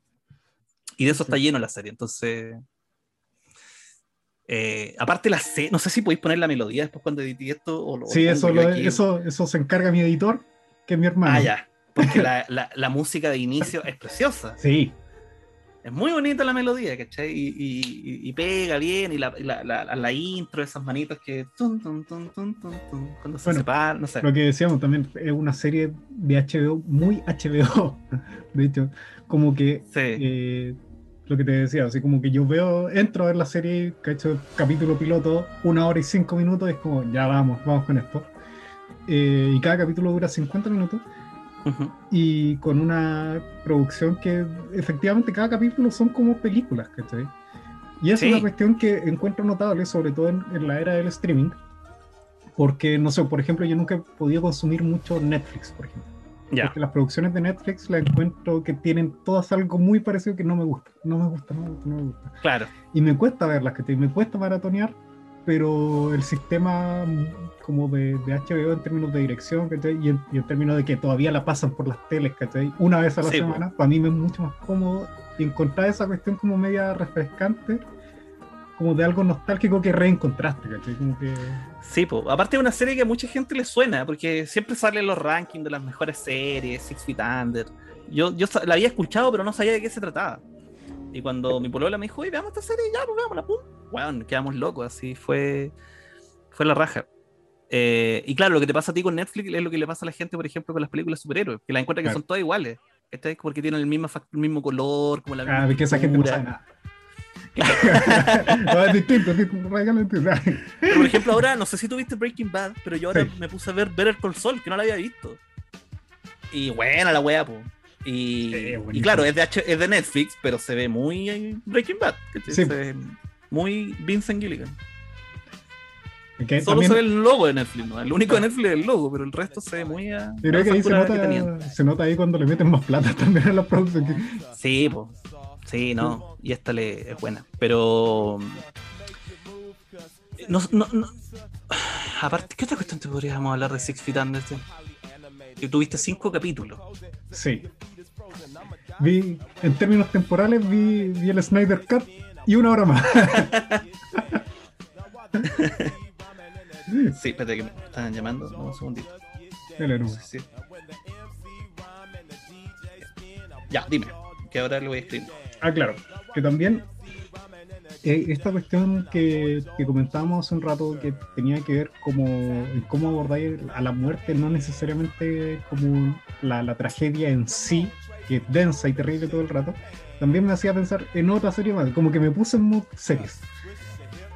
Y de eso está lleno la serie, entonces... Eh, aparte la serie, no sé si podéis poner la melodía después cuando edité esto o lo, Sí, eso, lo, eso, eso se encarga mi editor, que es mi hermano. Ah, ya. Porque [LAUGHS] la, la, la música de inicio es preciosa. Sí, es muy bonita la melodía, ¿cachai? Y, y, y pega bien, y la, la, la, la, intro, esas manitas que. Tum, tum, tum, cuando se separan, no sé. Lo que decíamos también es una serie de HBO, muy HBO. [LAUGHS] De hecho, como que. Sí. Eh, lo que te decía, así como que yo veo, entro a ver la serie, que ha hecho capítulo piloto, una hora y cinco minutos, y es como, ya vamos, vamos con esto. Eh, y cada capítulo dura 50 minutos y con una producción que efectivamente cada capítulo son como películas, ¿cachai? Y es una cuestión que encuentro notable, sobre todo en, la era del streaming, porque, no sé, por ejemplo, yo nunca he podido consumir mucho Netflix, por ejemplo. Porque las producciones de Netflix las encuentro que tienen todas algo muy parecido que no me gusta. No me gusta, no me gusta, no me gusta. Claro. Y me cuesta verlas, que me cuesta maratonear pero el sistema como de, de, HBO en términos de dirección y en, y en, términos de que todavía la pasan por las teles ¿cachai? una vez a la semana, para mí me es mucho más cómodo y encontrar esa cuestión como media refrescante como de algo nostálgico que reencontraste, ¿cachai? Como que... Sí, pues aparte de una serie que a mucha gente le suena, porque siempre salen los rankings de las mejores series, Six Feet Under. Yo, yo la había escuchado, pero no sabía de qué se trataba. Y cuando mi polola me dijo, oye, veamos esta serie, ya, pues veámosla, pum. Bueno, quedamos locos, así fue, fue la raja. Eh, y claro, lo que te pasa a ti con Netflix es lo que le pasa a la gente, por ejemplo, con las películas superhéroes, que la encuentra que son todas iguales. ¿Está? Porque tienen el mismo, el mismo color, como la misma. Ah, que esa gente no sabe nada. [LAUGHS] no, es distinto, pero, por ejemplo, ahora no sé si tuviste Breaking Bad, pero yo ahora sí. me puse a ver Better Call Saul, que no la había visto. Y buena la wea, pues. Y, sí, y, claro, es de, H es de Netflix, pero se ve muy Breaking Bad. Sí. Se muy Vincent Gilligan. Okay, Solo también... se ve el logo de Netflix, ¿no? El único de Netflix es el logo, pero el resto se ve muy a. Creo que ahí se nota, se nota ahí cuando le meten más plata [LAUGHS] también a la producción. Sí. Sí, no. Y esta le es buena. Pero. No, no, no. [SIGHS] Aparte, ¿qué otra cuestión te podríamos hablar de Six Feet Under? Que tuviste cinco capítulos. Sí. Vi, en términos temporales, vi, vi el Snyder Cut y una hora más. sí, espérate que me están llamando. un segundito. El sí, sí. Ya, dime, que ahora le voy a escribir. Ah, claro, que también eh, esta cuestión que, que comentábamos hace un rato que tenía que ver como en cómo abordáis a la muerte, no necesariamente como la, la tragedia en sí, que es densa y terrible todo el rato, también me hacía pensar en otra serie más, como que me puse en mood series,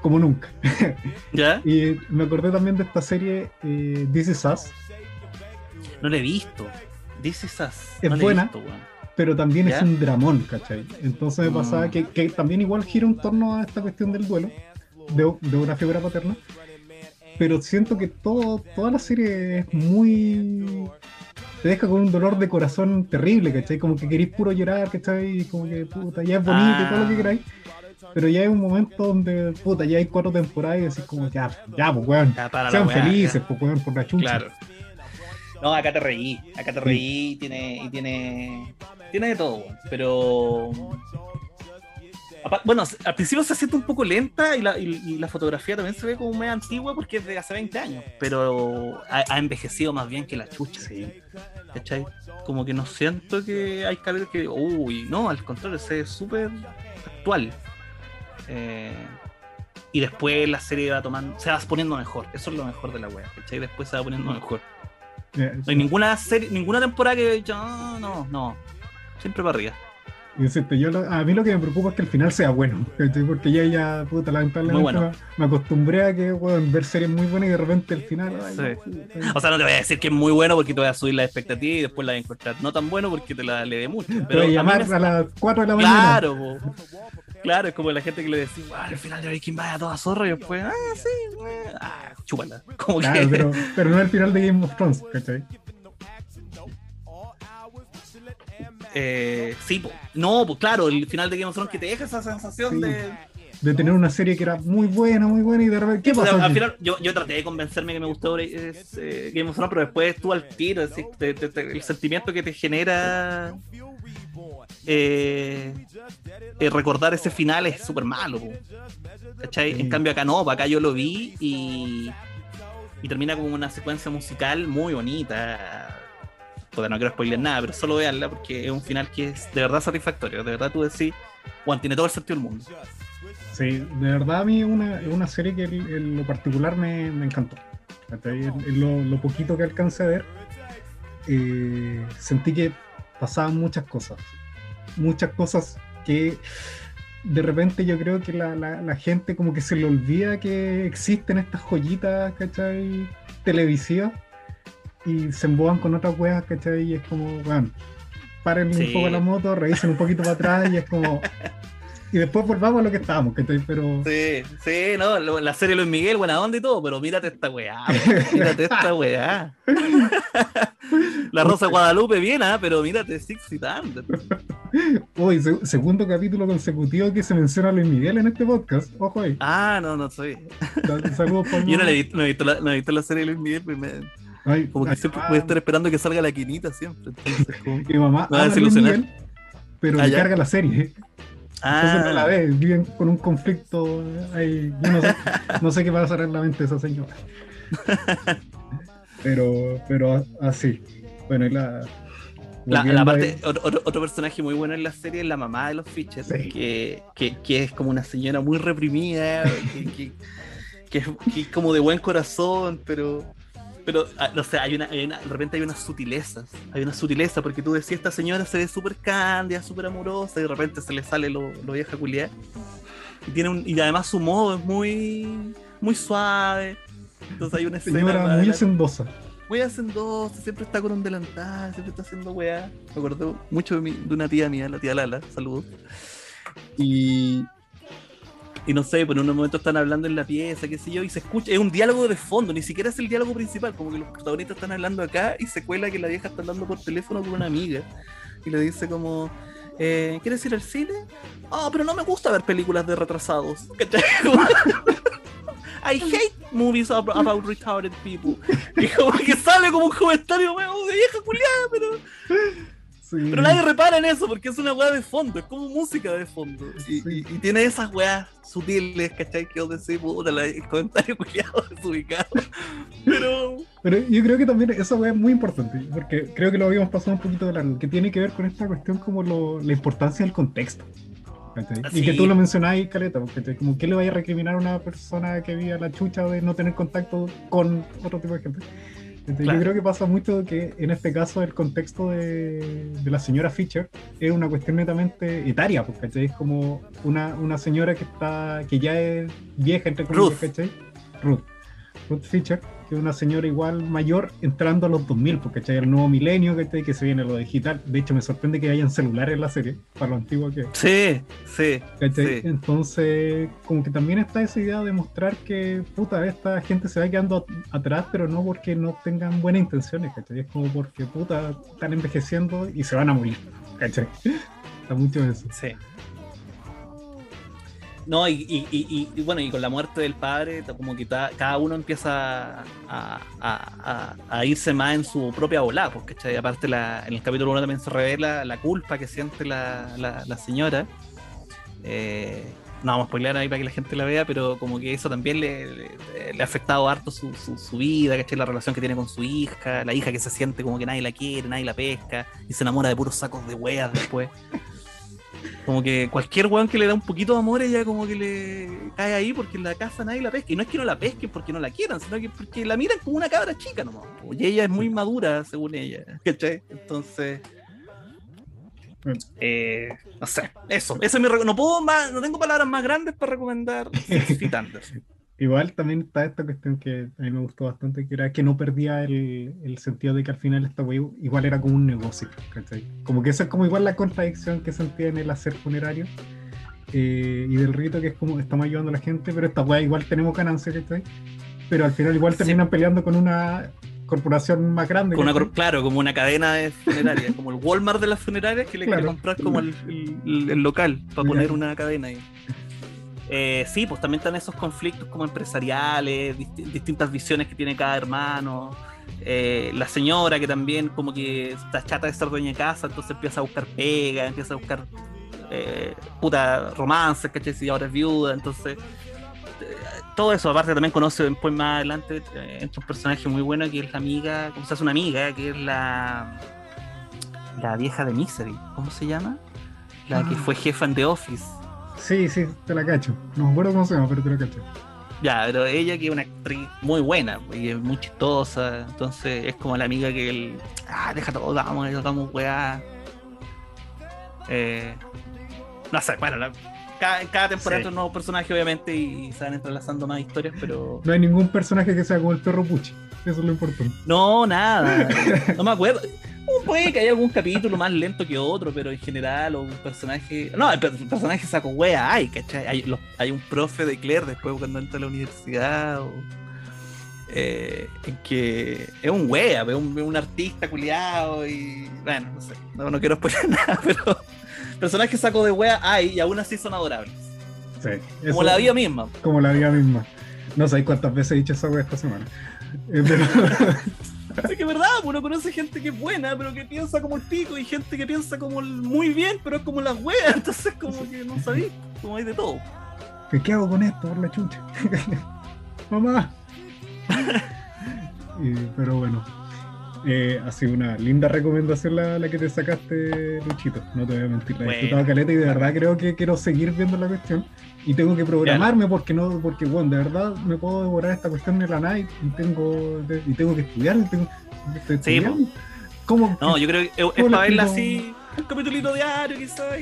como nunca. [LAUGHS] ¿Ya? y me acordé también de esta serie eh, This Is Us. No la he visto. This Is Us. Es buena, visto, pero también ¿Ya? es un dramón, ¿cachai? Entonces me pasaba mm. que, que, también igual gira en torno a esta cuestión del duelo, de, de una figura paterna. Pero siento que todo, toda la serie es muy te deja con un dolor de corazón terrible, ¿cachai? Como que queréis puro llorar, ¿cachai? Como que puta, ya es bonito ah. y todo lo que queráis. Pero ya hay un momento donde, puta, ya hay cuatro temporadas y decís como, ya, ya, pues weón, sean felices, pues weón, por la chucha. Claro. No, acá te reí, acá te reí y tiene, y tiene, tiene de todo, pero bueno, al principio se siente un poco lenta y la, y, y la, fotografía también se ve como muy antigua porque es de hace 20 años, pero ha, ha envejecido más bien que la chucha. Sí. ¿Cachai? Como que no siento que hay que que, uy, no, al contrario, se ve súper actual. Eh, y después la serie va tomando, se va poniendo mejor, eso es lo mejor de la wea, ¿cachai? Después se va poniendo mejor. No hay ninguna serie, ninguna temporada que dicho, no, no, no, siempre para arriba. Insisto, yo lo- a mí lo que me preocupa es que el final sea bueno, ¿cachai? porque ya, ya, puta, lamentablemente bueno. me, me acostumbré a que, weón, ver series muy buenas y de repente el final, ay, Sí. puta. O sea, no te voy a decir que es muy bueno porque te voy a subir la expectativa y después la voy a encontrar no tan bueno porque te la le dé mucho. Pero a llamar me- a las 4 de la mañana. Claro, claro, es como la gente que le decía, "Ah, el final de Breaking Bad a toda zorra y después, ah, sí, eh, ah, chúpala. Como Claro, que, pero, pero no el final de Game of Thrones, ¿cachai? Eh, sí, po. no, pues claro, el final de Game of Thrones que te deja esa sensación Sí. de. De tener una serie que era muy buena, muy buena y de repente, ¿qué pasó? al final, yo, yo traté de convencerme que me gustó eh, Game of Thrones, pero después tú al tiro, es decir, te- te- te- el sentimiento que te genera eh, eh, recordar ese final es súper malo. po. ¿Cachai? Sí. En cambio acá no, acá yo lo vi y, y termina como una secuencia musical muy bonita. Porque no quiero spoiler nada, pero solo veanla porque es un final que es de verdad satisfactorio. De verdad tú decís, Juan, tiene todo el sentido del mundo. Sí, de verdad a mí es una, una serie que en, lo particular me, me encantó. En, lo poquito que alcancé a ver, eh, sentí que pasaban muchas cosas. Muchas cosas que de repente yo creo que la, la- la gente como que se le olvida que existen estas joyitas, ¿cachai? Televisivas y se emboban con otras weas, ¿cachai? Y es como, bueno, paren Sí. un poco la moto, revisen un poquito para atrás y es como... Y después volvamos a lo que estábamos, ¿cachai? Pero... Sí, sí, no, la serie Luis Miguel, buena onda y todo, pero mírate esta weá, [LAUGHS] mírate esta weá. La Rosa Guadalupe bien, ¿ah? pero mírate Six Feet Under. Uy, se- segundo capítulo consecutivo que se menciona a Luis Miguel en este podcast. Ojo ahí. Ah, no, no soy. Da- Saludos por Yo no, le he visto, no, he visto la, no he visto la serie de Luis Miguel, pues me- Ay, como que ay, siempre ah, voy a estar esperando que salga la quinita siempre. Entonces, como- Mi mamá Me va a desilusionar. Miguel, pero Ah, le carga la serie. Entonces no la Ah, ve. Viven con un conflicto. ahí. Yo no sé, no sé qué va a pasar en la mente de esa señora. [LAUGHS] Pero, pero así. Bueno, y la. la, parte, otro, otro- personaje muy bueno en la serie es la mamá de los Fischer, Sí. que, que, que es como una señora muy reprimida, que, que es como de buen corazón, pero, pero ah, no sé, hay una, hay una- de repente hay unas sutilezas, hay una sutileza, porque tú decías, esta señora se ve súper cándida, súper amorosa, y de repente se le sale lo, lo vieja culiada. Y, tiene un, y además su modo es muy, muy suave. Entonces hay una escena Señora muy hacendosa. muy hacendosa, siempre está con un delantal, siempre está haciendo weá. Me acuerdo mucho de, mi- de una tía mía, la tía Lala, saludos. Y, y no sé, por unos momentos están hablando en la pieza, qué sé yo, y se escucha, es un diálogo de fondo, ni siquiera es el diálogo principal, como que los protagonistas están hablando acá y se cuela que la vieja está hablando por teléfono con una amiga. Y le dice como, eh, ¿quieres ir al cine? Ah, pero no me gusta ver películas de retrasados. [LAUGHS] I hate movies ab- about retarded people. Y como que sale como un comentario de vieja culiada, pero, Sí. pero nadie repara en eso porque es una weá de fondo, es como música de fondo. Y, Sí. y- y tiene esas weas sutiles, ¿cachai? Que vos decís, puta, la- el comentario [LAUGHS] culiado desubicado. Pero. Pero yo creo que también esa weá es muy importante, porque creo que lo habíamos pasado un poquito de largo, que tiene que ver con esta cuestión como lo- la importancia del contexto. ¿cachai? Ah, Y que tú lo mencionabas, Caleta, porque como que le vaya a recriminar a una persona que vive a la chucha de no tener contacto con otro tipo de gente. Entonces, Claro. Yo creo que pasa mucho que en este caso el contexto de, de la señora Fischer es una cuestión netamente etaria, ¿cachai? Es como una, una señora que está que ya es vieja, entre comillas, Ruth. ¿cachai? Ruth. Ruth Fischer, que una señora igual mayor entrando a los 2000, porque ¿cachai? El nuevo milenio, ¿cachai? Que se viene lo digital. De hecho, me sorprende que hayan celulares en la serie, para lo antiguo que. Sí, sí. Entonces, como que también está esa idea de mostrar que, puta, esta gente se va quedando at- atrás, pero no porque no tengan buenas intenciones, ¿cachai? Es como porque, puta, están envejeciendo y se van a morir, ¿cachai? [LAUGHS] Está mucho eso. Sí. No, y, y- y- bueno, y con la muerte del padre, como que cada uno empieza a, a- a- irse más en su propia bola, porque aparte la, en el capítulo 1 también se revela la culpa que siente la, la- la señora. Eh, no vamos a spoilear ahí para que la gente la vea, pero como que eso también le ha afectado harto su, su- su vida, ¿cachai? La relación que tiene con su hija, la hija que se siente como que nadie la quiere, nadie la pesca, y se enamora de puros sacos de weas después. Como que cualquier weón que le da un poquito de amor, ella como que le cae ahí porque en la casa nadie la pesca. Y no es que no la pesquen porque no la quieran, sino que porque la miran como una cabra chica nomás. Y ella es muy madura, según ella. ¿Cachai? Entonces. Eh, no sé, eso. eso es mi no puedo más, no tengo palabras más grandes para recomendar [LAUGHS] Igual también está esta cuestión que a mí me gustó bastante, que era que no perdía el, el sentido de que al final esta wey igual era como un negocio, ¿cachai? Como que eso es como igual la contradicción que sentía en el hacer funerario eh, y del rito que es como estamos ayudando a la gente, pero esta weá igual tenemos ganancias, ¿cachai? Pero al final igual terminan peleando con una corporación más grande. claro, como una cadena de funerarias, como el Walmart de las funerarias que le quiere comprar como el, el, local para poner una cadena ahí. Eh, sí, pues también están esos conflictos como empresariales, distintas visiones que tiene cada hermano. Eh, la señora que también como que está chata de ser dueña de casa, entonces empieza a buscar pega, empieza a buscar eh, puta romances, ¿cachai? Si ahora es viuda, entonces todo eso, aparte también conoce después más adelante eh, un personaje muy bueno que es la amiga, ¿cómo se hace una amiga? Que es la la vieja de Misery, ¿cómo se llama? La que ah. fue jefa en The Office. Sí, sí, te la cacho. No me acuerdo cómo se llama, pero te la cacho. Ya, pero ella que es una actriz muy buena y es muy chistosa, entonces es como la amiga que él, ah, deja todo, vamos, vamos, weá. Eh, no sé, bueno, la, cada, cada temporada sí. un nuevo personaje, obviamente, y se van entrelazando más historias, pero. No hay ningún personaje que sea como el perro Puchi. Eso es lo importante. No, nada. No me acuerdo. Puede que haya algún capítulo más lento que otro, pero en general, o un personaje. No, el personaje saco wea hay, ¿cachai? Hay, hay, un profe de Claire después cuando entra a la universidad, o. Eh, en que es un wea, es un, un artista culiado y. Bueno, no sé. No, no quiero spoiler [LAUGHS] nada, pero personajes saco de wea hay y aún así son adorables. Sí. Como la vida misma. Como la vida misma. No sé cuántas veces he dicho esa wea esta semana. Eh, [LAUGHS] es que es verdad, uno conoce gente que es buena, pero que piensa como el pico, y gente que piensa como muy bien, pero es como las weas, [LAUGHS] entonces como que no sabéis, como hay de todo. ¿Qué hago con esto por la chucha? [LAUGHS] Mamá. [LAUGHS] pero bueno, eh, ha sido una linda recomendación la, la, que te sacaste, Luchito. No te voy a mentir, la he disfrutado caleta y de verdad creo que quiero seguir viendo la cuestión. Y tengo que programarme porque no, porque bueno, de verdad me puedo devorar esta cuestión de la night y tengo, y tengo que estudiar. Y tengo, sí, ¿Cómo? No, yo creo que es, para verla así, un capítulo diario quizás.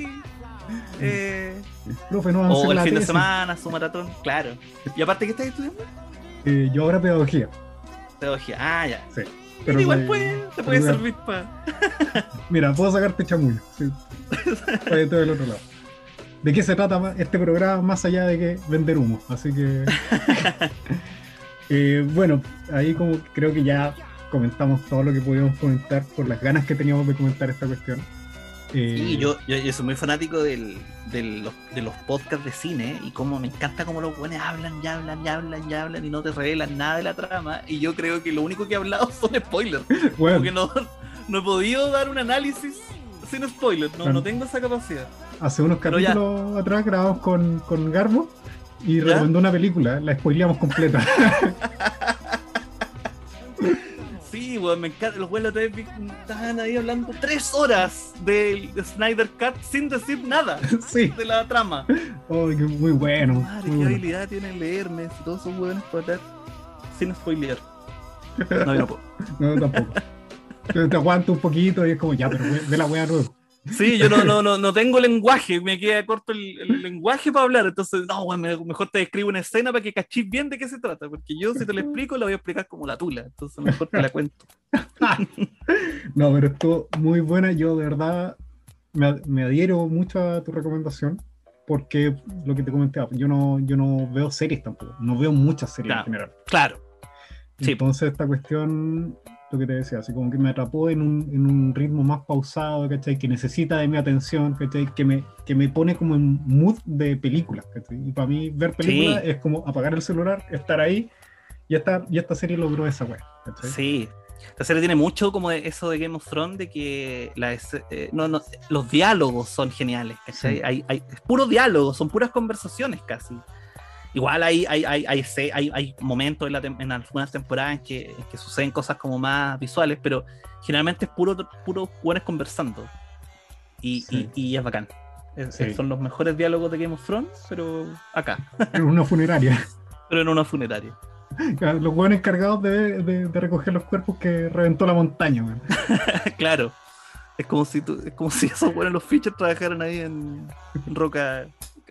Eh, Profe, no o el fin de semana, su maratón, claro. ¿Y aparte qué estás estudiando? Eh, yo ahora pedagogía. Pedagogía, ah, ya. Sí. Pero igual puede, te puede servir para. [LAUGHS] Mira, puedo sacarte chamullo. Sí. [LAUGHS] Para del otro lado. ¿De qué se trata este programa más allá de que vender humo? Así que. [LAUGHS] eh, bueno, ahí como creo que ya comentamos todo lo que podíamos comentar por las ganas que teníamos de comentar esta cuestión. Eh, sí, yo, yo, soy muy fanático del, del, de los podcasts de cine y como me encanta como los buenos hablan y hablan y hablan y hablan y no te revelan nada de la trama. Y yo creo que lo único que he hablado [LAUGHS] son spoilers. Bueno. Porque no, no he podido dar un análisis sin spoilers, no, no tengo esa capacidad. Hace unos capítulos atrás grabamos con, con Garbo y recomendó una película, la spoileamos completa. [LAUGHS] Sí, weón, me encanta. Los weones estaban ahí hablando tres horas del Snyder Cut sin decir nada [LAUGHS] de la trama. [LAUGHS] Oh, muy bueno. Madre, qué habilidad tienen leerme. Si todos son buenos para hablar sin spoiler. No, yo no puedo. [LAUGHS] no, tampoco. Te aguanto un poquito y es como, ya, pero ve la wea nuevo. Sí, yo no, no, no, no tengo lenguaje, me queda corto el, lenguaje para hablar, entonces, no, mejor te describo una escena para que cachis bien de qué se trata, porque yo si te lo explico la voy a explicar como la tula, entonces mejor te la cuento. [LAUGHS] no, pero estuvo muy buena, yo de verdad me, me adhiero mucho a tu recomendación, porque lo que te comentaba, yo no, yo no veo series tampoco, no veo muchas series en general. Claro. Entonces esta cuestión que te decía, así como que me atrapó en un, en un ritmo más pausado, ¿cachai? Que necesita de mi atención, ¿cachai? Que me, que me pone como en mood de película, ¿cachai? Y para mí ver películas es como apagar el celular, estar ahí, y esta, y esta serie logró esa weá, Sí. Esta serie tiene mucho como eso de Game of Thrones, de que la, eh, no, no, los diálogos son geniales, ¿cachai? Hay, hay, es puro diálogo, son puras conversaciones casi. Igual hay, hay, hay, hay, hay momentos en, la en, algunas temporadas en que, que, suceden cosas como más visuales, pero generalmente es puro, puro jugadores conversando. Y, y, y, es bacán. Son los mejores diálogos de Game of Thrones, pero acá. En una funeraria. [LAUGHS] pero en una funeraria. Los buenos encargados de, de, recoger los cuerpos que reventó la montaña, [LAUGHS] claro. Es como si tú, es como si esos buenos los features trabajaran ahí en, en Roca.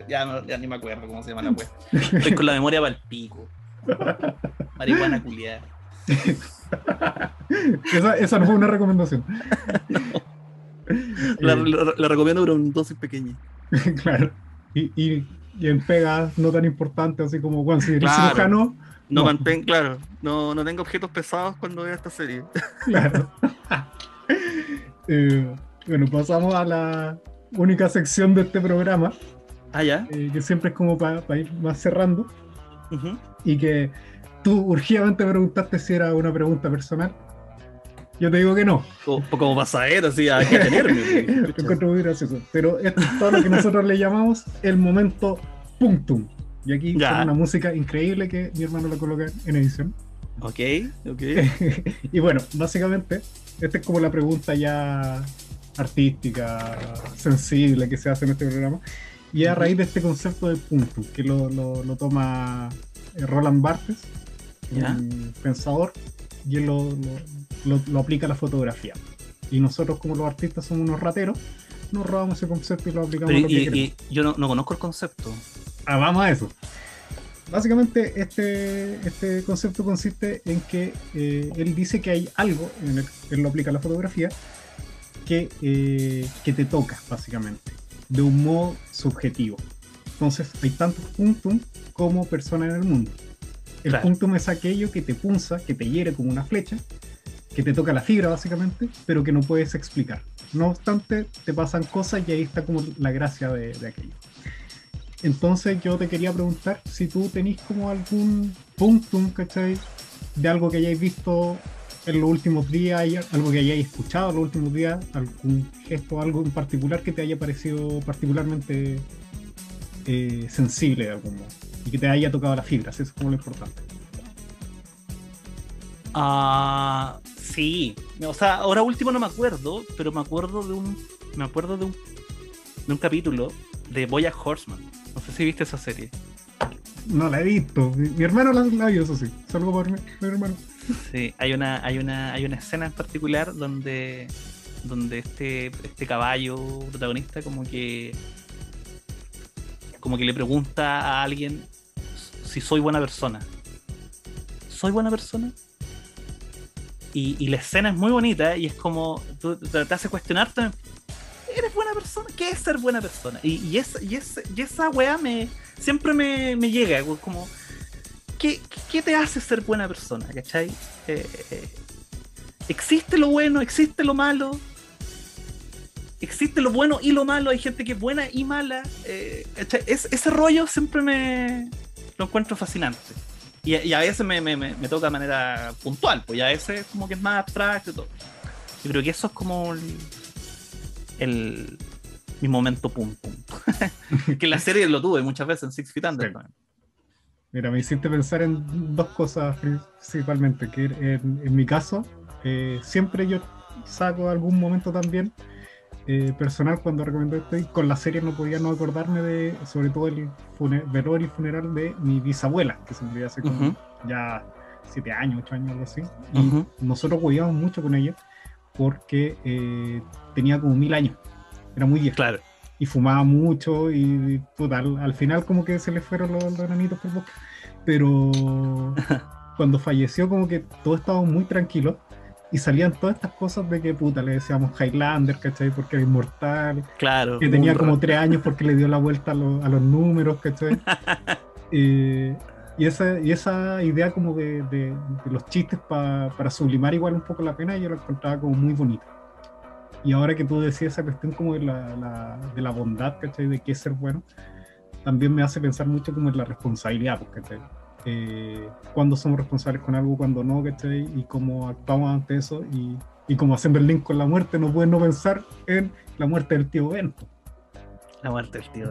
Ya, no, ya ni me acuerdo cómo se llama la web. [LAUGHS] Estoy con la memoria para el pico. Marihuana culiada. esa, esa no fue una recomendación. [LAUGHS] La, Eh, la- la recomiendo, pero en dosis pequeña. [LAUGHS] claro. Y, y, y en pegas no tan importantes, así como, bueno, si eres Claro. cirujano, No, No. mantén, claro, no, no tengo objetos pesados cuando vea esta serie. claro. Eh, bueno, pasamos a la única sección de este programa, Ah, ya. eh, que siempre es como para ir más cerrando, Ujú. y que tú urgidamente preguntaste si era una pregunta personal. Yo te digo que no. Como, como para saber, así, hay que tenerme. [LAUGHS] Lo encuentro muy gracioso. Pero esto es todo lo que nosotros le llamamos el momento punctum. Y aquí Ya. una música increíble que mi hermano la coloca en edición. ok, ok. [LAUGHS] y bueno, básicamente, esta es como la pregunta ya artística, sensible que se hace en este programa. Y a raíz de este concepto de punctum, que lo, lo- lo toma eh, Roland Barthes, Ya. un pensador, y él lo, lo- aplica a la fotografía. Y nosotros, como los artistas, somos unos rateros, nos robamos ese concepto y lo aplicamos Pero a lo que y- queremos. y yo no, no conozco el concepto. Ah, vamos a eso. Básicamente, este, este concepto consiste en que eh, él dice que hay algo, en el, él lo aplica a la fotografía, que, eh, que te toca, básicamente, de un modo subjetivo. Entonces, hay tantos puntos como personas en el mundo. El Claro. puntum es aquello que te punza, que te hiere como una flecha, que te toca la fibra, básicamente, pero que no puedes explicar. No obstante, te pasan cosas y ahí está como la gracia de, de aquello. Entonces yo te quería preguntar si tú tenés como algún puntum, ¿cachai? De algo que hayáis visto en los últimos días, hay algo que hayáis escuchado en los últimos días, algún gesto, algo en particular que te haya parecido particularmente eh, sensible de algún modo y que te haya tocado las fibras, eso es como lo importante. Ah, sí. O sea, ahora último no me acuerdo, pero me acuerdo de un. Me acuerdo de un. de un capítulo de Boya Horseman. No sé si viste esa serie. No la he visto, mi, mi hermano la, la vio, eso sí, salvo por mi, mi hermano. Sí, hay una, hay una, hay una escena en particular donde, donde este, este caballo protagonista como que como que le pregunta a alguien si soy buena persona. ¿Soy buena persona? Y, la escena es muy bonita y es como tú- te, hace cuestionarte. ¿Eres buena persona? ¿Qué es ser buena persona? Y, y, esa, y, esa, y esa weá me, siempre me, me llega, como, ¿qué, qué te hace ser buena persona? ¿Cachai? Eh, eh, ¿Existe lo bueno? ¿Existe lo malo? ¿Existe lo bueno y lo malo? Hay gente que es buena y mala. eh, ese rollo siempre me lo encuentro fascinante. Y, y a veces me, me- me- me toca de manera puntual, pues y a veces como que es más abstracto y todo. Yo creo que eso es como el, el- mi momento pum pum. [LAUGHS] que en la serie lo tuve muchas veces en Six Feet Under. Sí. Mira, me hiciste pensar en dos cosas principalmente, que en, en mi caso, eh, siempre yo saco algún momento también eh, personal cuando recomiendo esto y con la serie no podía no acordarme de, sobre todo el velorio y funeral de mi bisabuela, que se murió hace como ya siete años, ocho años, algo así. Y nosotros cuidábamos mucho con ella porque eh, tenía como mil años, era muy vieja Claro. Y fumaba mucho y puta, al, al final como que se le fueron los, los enanitos por boca. Pero [LAUGHS] cuando falleció como que todos estábamos muy tranquilos y salían todas estas cosas de que puta, le decíamos Highlander, ¿cachai? Porque era inmortal, Claro. que tenía como tres años porque le dio la vuelta a, los- a los números, ¿cachai? [LAUGHS] Eh, y, esa, y esa idea como de, de- de los chistes pa- para sublimar igual un poco la pena, yo la encontraba como muy bonita. Y ahora que tú decías esa cuestión como de la, la- de la bondad, ¿cachai? De qué es ser bueno, también me hace pensar mucho como en la responsabilidad, pues, ¿cachai? Eh, cuándo somos responsables con algo, cuándo no, ¿cachai? Y cómo actuamos ante eso y, y como haciendo el link con la muerte, no pueden no pensar en la muerte del tío Ben. pues, La muerte del tío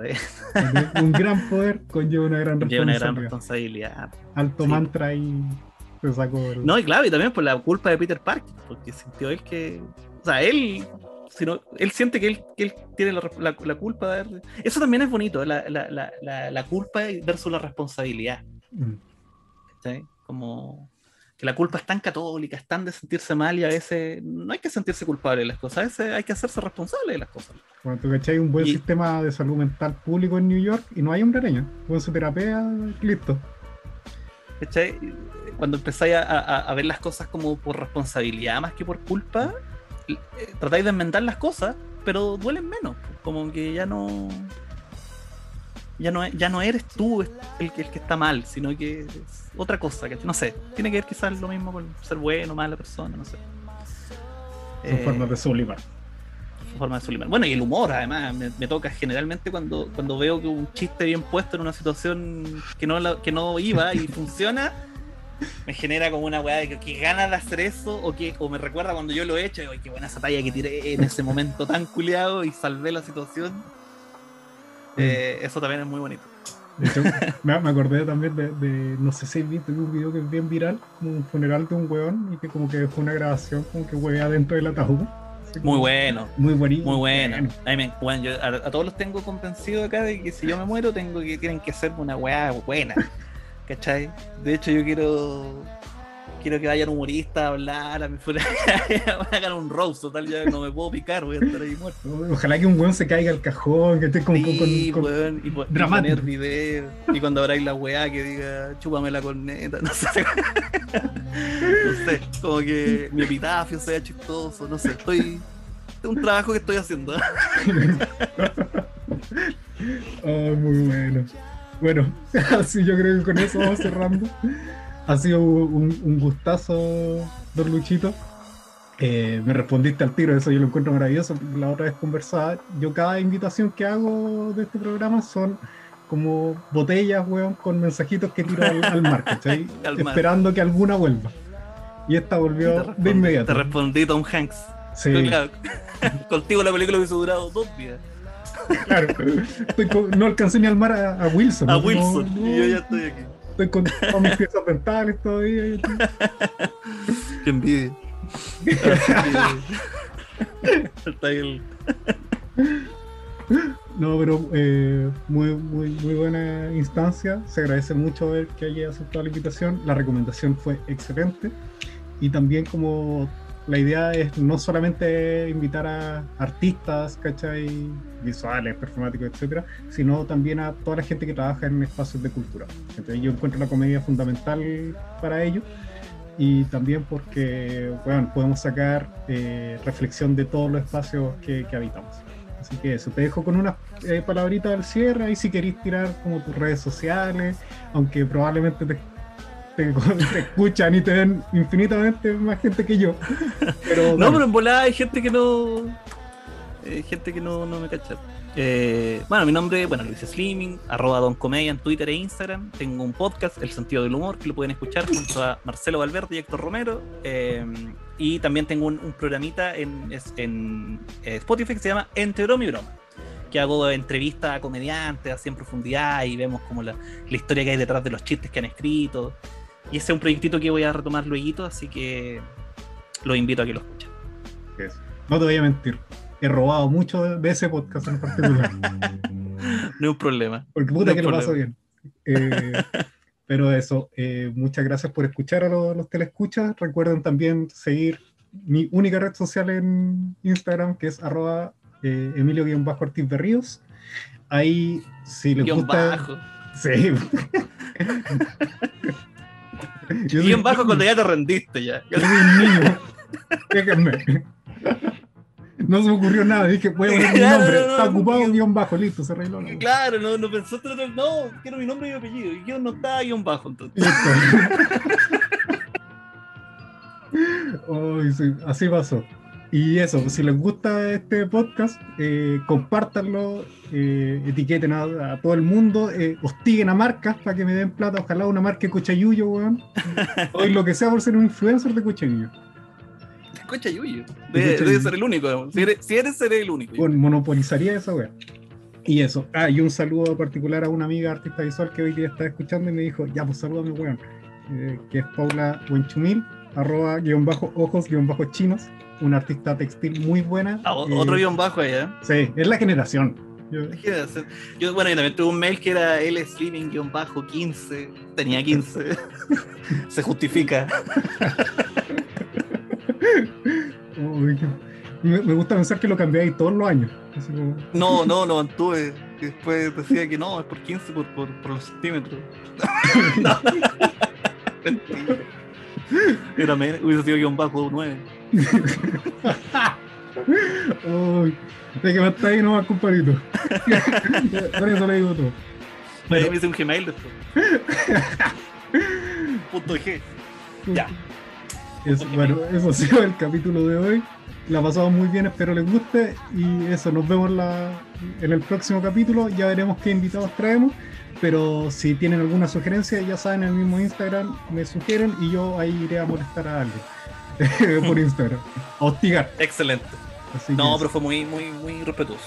¿cachai? Un gran poder conlleva una gran lleva una gran responsabilidad. responsabilidad. Alto Sí. mantra y se sacó el... No, y claro, y también por la culpa de Peter Parker, porque sintió él que. O sea, él. Sino- él siente que él, que él tiene la, la- la culpa de haber- Eso también es bonito, la, la- la- la- la culpa versus la responsabilidad. Mm. ¿cachai? Como. que la culpa es tan católica, es tan de sentirse mal y a veces no hay que sentirse culpable de las cosas, a veces hay que hacerse responsable de las cosas. Cuando tú cachai un buen Y- sistema de salud mental público en New York y no hay hombre araña. Con su terapia, listo. ¿cachai? Cuando empezáis a, a- a ver las cosas como por responsabilidad más que por culpa, tratáis de enmendar las cosas, pero duelen menos. Como que ya no. Ya no, ya no eres tú el, el que el que está mal, sino que es otra cosa. Que, no sé, tiene que ver quizás lo mismo con ser bueno o mala persona, no sé. Son Eh, formas de sublimar. forma de sublimar. Bueno, y el humor, además, me, me toca generalmente cuando, cuando veo que un chiste bien puesto en una situación que no, la- que no iba y funciona, [LAUGHS] me genera como una weá de que, que ganas de hacer eso, o que o me recuerda cuando yo lo he hecho, y digo, "Ay, qué buena esa talla que tiré en ese momento tan culiado y salvé la situación. Eh, eso también es muy bonito. De hecho, [LAUGHS] me, me acordé también de, de- no sé si viste un video que es bien viral, como un funeral de un weón y que como que fue una grabación como que huevea dentro del ataúd. Muy bueno. Muy bonito. Muy bueno. A, mí me- bueno, yo a, a todos los tengo convencido acá de que si yo me muero, tengo que tienen que ser una weá buena. [LAUGHS] ¿Cachai? De hecho, yo quiero quiero que vayan humoristas a hablar a [LAUGHS] mi fuera hagan un roast, total, ya no me puedo picar, voy a estar ahí muerto. Ojalá que un weón se caiga al cajón, que esté como con- Sí, con- con- weón, y, po- y dramático. poner video. Y cuando habráis la weá que diga, chúpame la corneta, [LAUGHS] no sé. no sé, como que mi epitafio sea chistoso, no sé. Estoy. Es un trabajo que estoy haciendo. Ay, [LAUGHS] muy bueno. Bueno, [LAUGHS] así yo creo que con eso vamos cerrando. Ha sido un, un gustazo, don Luchito. Eh, me respondiste al tiro, eso yo lo encuentro maravilloso. La otra vez conversaba, yo cada invitación que hago de este programa son como botellas, weón, con mensajitos que tiro al, al mar. [LAUGHS] Esperando que alguna vuelva. Y esta volvió de inmediato. Te respondí Tom Hanks. Sí, Claro. [LAUGHS] Contigo la película hubiese durado dos días. Claro. Estoy con- no alcancé ni al mar a, a Wilson. A no- Wilson. no- Y yo ya estoy aquí. Estoy con todas mis piezas dentales todavía. Qué envidia. Está ahí el- No, pero eh, muy, muy, muy buena instancia. Se agradece mucho ver que haya aceptado la invitación. La recomendación fue excelente. Y también como la idea es no solamente invitar a artistas, ¿cachai? Visuales, performáticos, etcétera, sino también a toda la gente que trabaja en espacios de cultura. Entonces yo encuentro la comedia fundamental para ello. Y también porque, bueno, podemos sacar eh, reflexión de todos los espacios que, que habitamos. Así que eso, te dejo con unas eh, palabritas al cierre y si queréis tirar como tus redes sociales, aunque probablemente te, te- te escuchan y te ven infinitamente más gente que yo. Pero, No, pero en volada hay gente que no. eh, gente que no, no me cacha. Eh, bueno, mi nombre, bueno, Luis Slimming, arroba Don Comedia en Twitter e Instagram. Tengo un podcast, El Sentido del Humor, que lo pueden escuchar junto a Marcelo Valverde y Héctor Romero. Eh, y también tengo un, un programita en, en eh, Spotify que se llama Entre mi broma. Que hago entrevistas a comediantes así en profundidad y vemos como la, la historia que hay detrás de los chistes que han escrito. Y ese es un proyectito que voy a retomar luego, así que los invito a que lo escuchen. No te voy a mentir. He robado mucho de, ese podcast en particular. [LAUGHS] No es un problema. Porque puta No que lo paso bien. Eh, pero eso, eh, muchas gracias por escuchar a los, los telescuchas. Recuerden también seguir mi única red social en Instagram, que es arroba eh, Emilio-Ortiz de Ríos. Ahí, si les Guión gusta. bajo. Sí. [LAUGHS] [LAUGHS] Yo soy- Guión bajo cuando ya te rendiste ya. Yo soy un niño. Déjenme. No se me ocurrió nada. Dije, voy a poner mi [LAUGHS] nombre. no, no, Está ocupado, guión- guion bajo, listo, se arregló. la- Claro, no, no otro- No, quiero mi nombre y mi apellido. Y guion no está guion bajo entonces. Listo. [LAUGHS] Ay, sí, así pasó. Y eso, si les gusta este podcast, eh, compártanlo, eh, etiqueten a, a todo el mundo, eh, hostiguen a marcas para que me den plata. Ojalá una marca de Cuchayuyo, weón. [LAUGHS] Hoy lo que sea por ser un influencer de Cuchayuyo. Escucha, Yuyo. Debe, Yuyo. ser el único. Si eres, si eres, seré el único. Bueno, monopolizaría esa weón. Y eso. Ah, y un saludo particular a una amiga artista visual que hoy día está escuchando y me dijo, ya, pues salúdame, weón. Eh, que es Paula Buenchumil, arroba guion bajo ojos guion bajo chinos, una artista textil muy buena. Ah, Eh, otro guion bajo allá. Sí, es la generación. Yo- Yo, bueno, yo también tuve un mail que era lsleaming-15. Tenía 15. [LAUGHS] Se justifica. Uy, me, me gusta pensar que lo cambiáis todos los años. Como- No, no, lo mantuve. Después decía que no, es por 15 por, por, por los centímetros. [LAUGHS] No. [LAUGHS] Mentira. Era menos, hubiese sido guion bajo 9. Uy, de que me está ahí nomás, compadrito. Por eso le digo todo. Ahí me hice un Gmail después. Punto G. Ya. Eso, bueno, eso ha sido el capítulo de hoy. La pasamos muy bien, espero les guste. Y eso, nos vemos la- en el próximo capítulo. Ya veremos qué invitados traemos. Pero si tienen alguna sugerencia, ya saben, en el mismo Instagram me sugieren y yo ahí iré a molestar a alguien [LAUGHS] por Instagram. A [LAUGHS] hostigar. Excelente. Así No, que- pero fue muy, muy, muy respetuoso.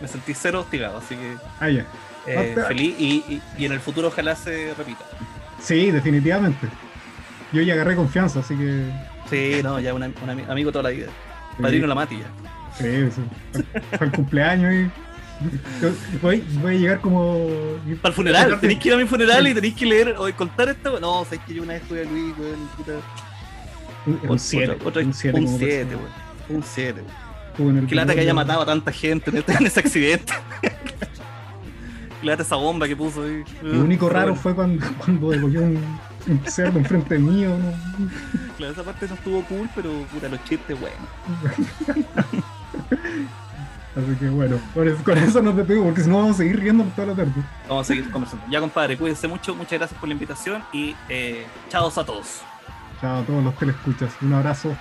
Me sentí cero hostigado, así que Ah, ya. eh, feliz y, y- y en el futuro ojalá se repita. Sí, definitivamente. Yo ya agarré confianza, así que. Sí, no, ya un, un ami- amigo toda la vida. Padrino la mati ya. Sí, sí. Para el cumpleaños y. Voy, voy a llegar como. Para el funeral, tenéis que ir a mi funeral y tenéis que leer o contar esto. No, sabéis que yo una vez fui a Luis, weón, puta. Un 7. Otra- otra- Un 7. un 7, weón. Un 7, Qué lata que haya matado a tanta gente en, este- en ese accidente. Qué lata esa bomba que puso ahí. Lo único raro fue cuando, [LAUGHS] cuando degolló un, un cerdo enfrente mío. ¿no? Claro, esa parte no estuvo cool, pero puta, los chistes, bueno. [LAUGHS] Así que bueno, con eso nos despedimos, porque si no vamos a seguir riendo toda la tarde. Vamos a seguir conversando. Ya, compadre, cuídense mucho. Muchas gracias por la invitación y eh, chao a todos. Chao a todos los que le escuchas. Un abrazo.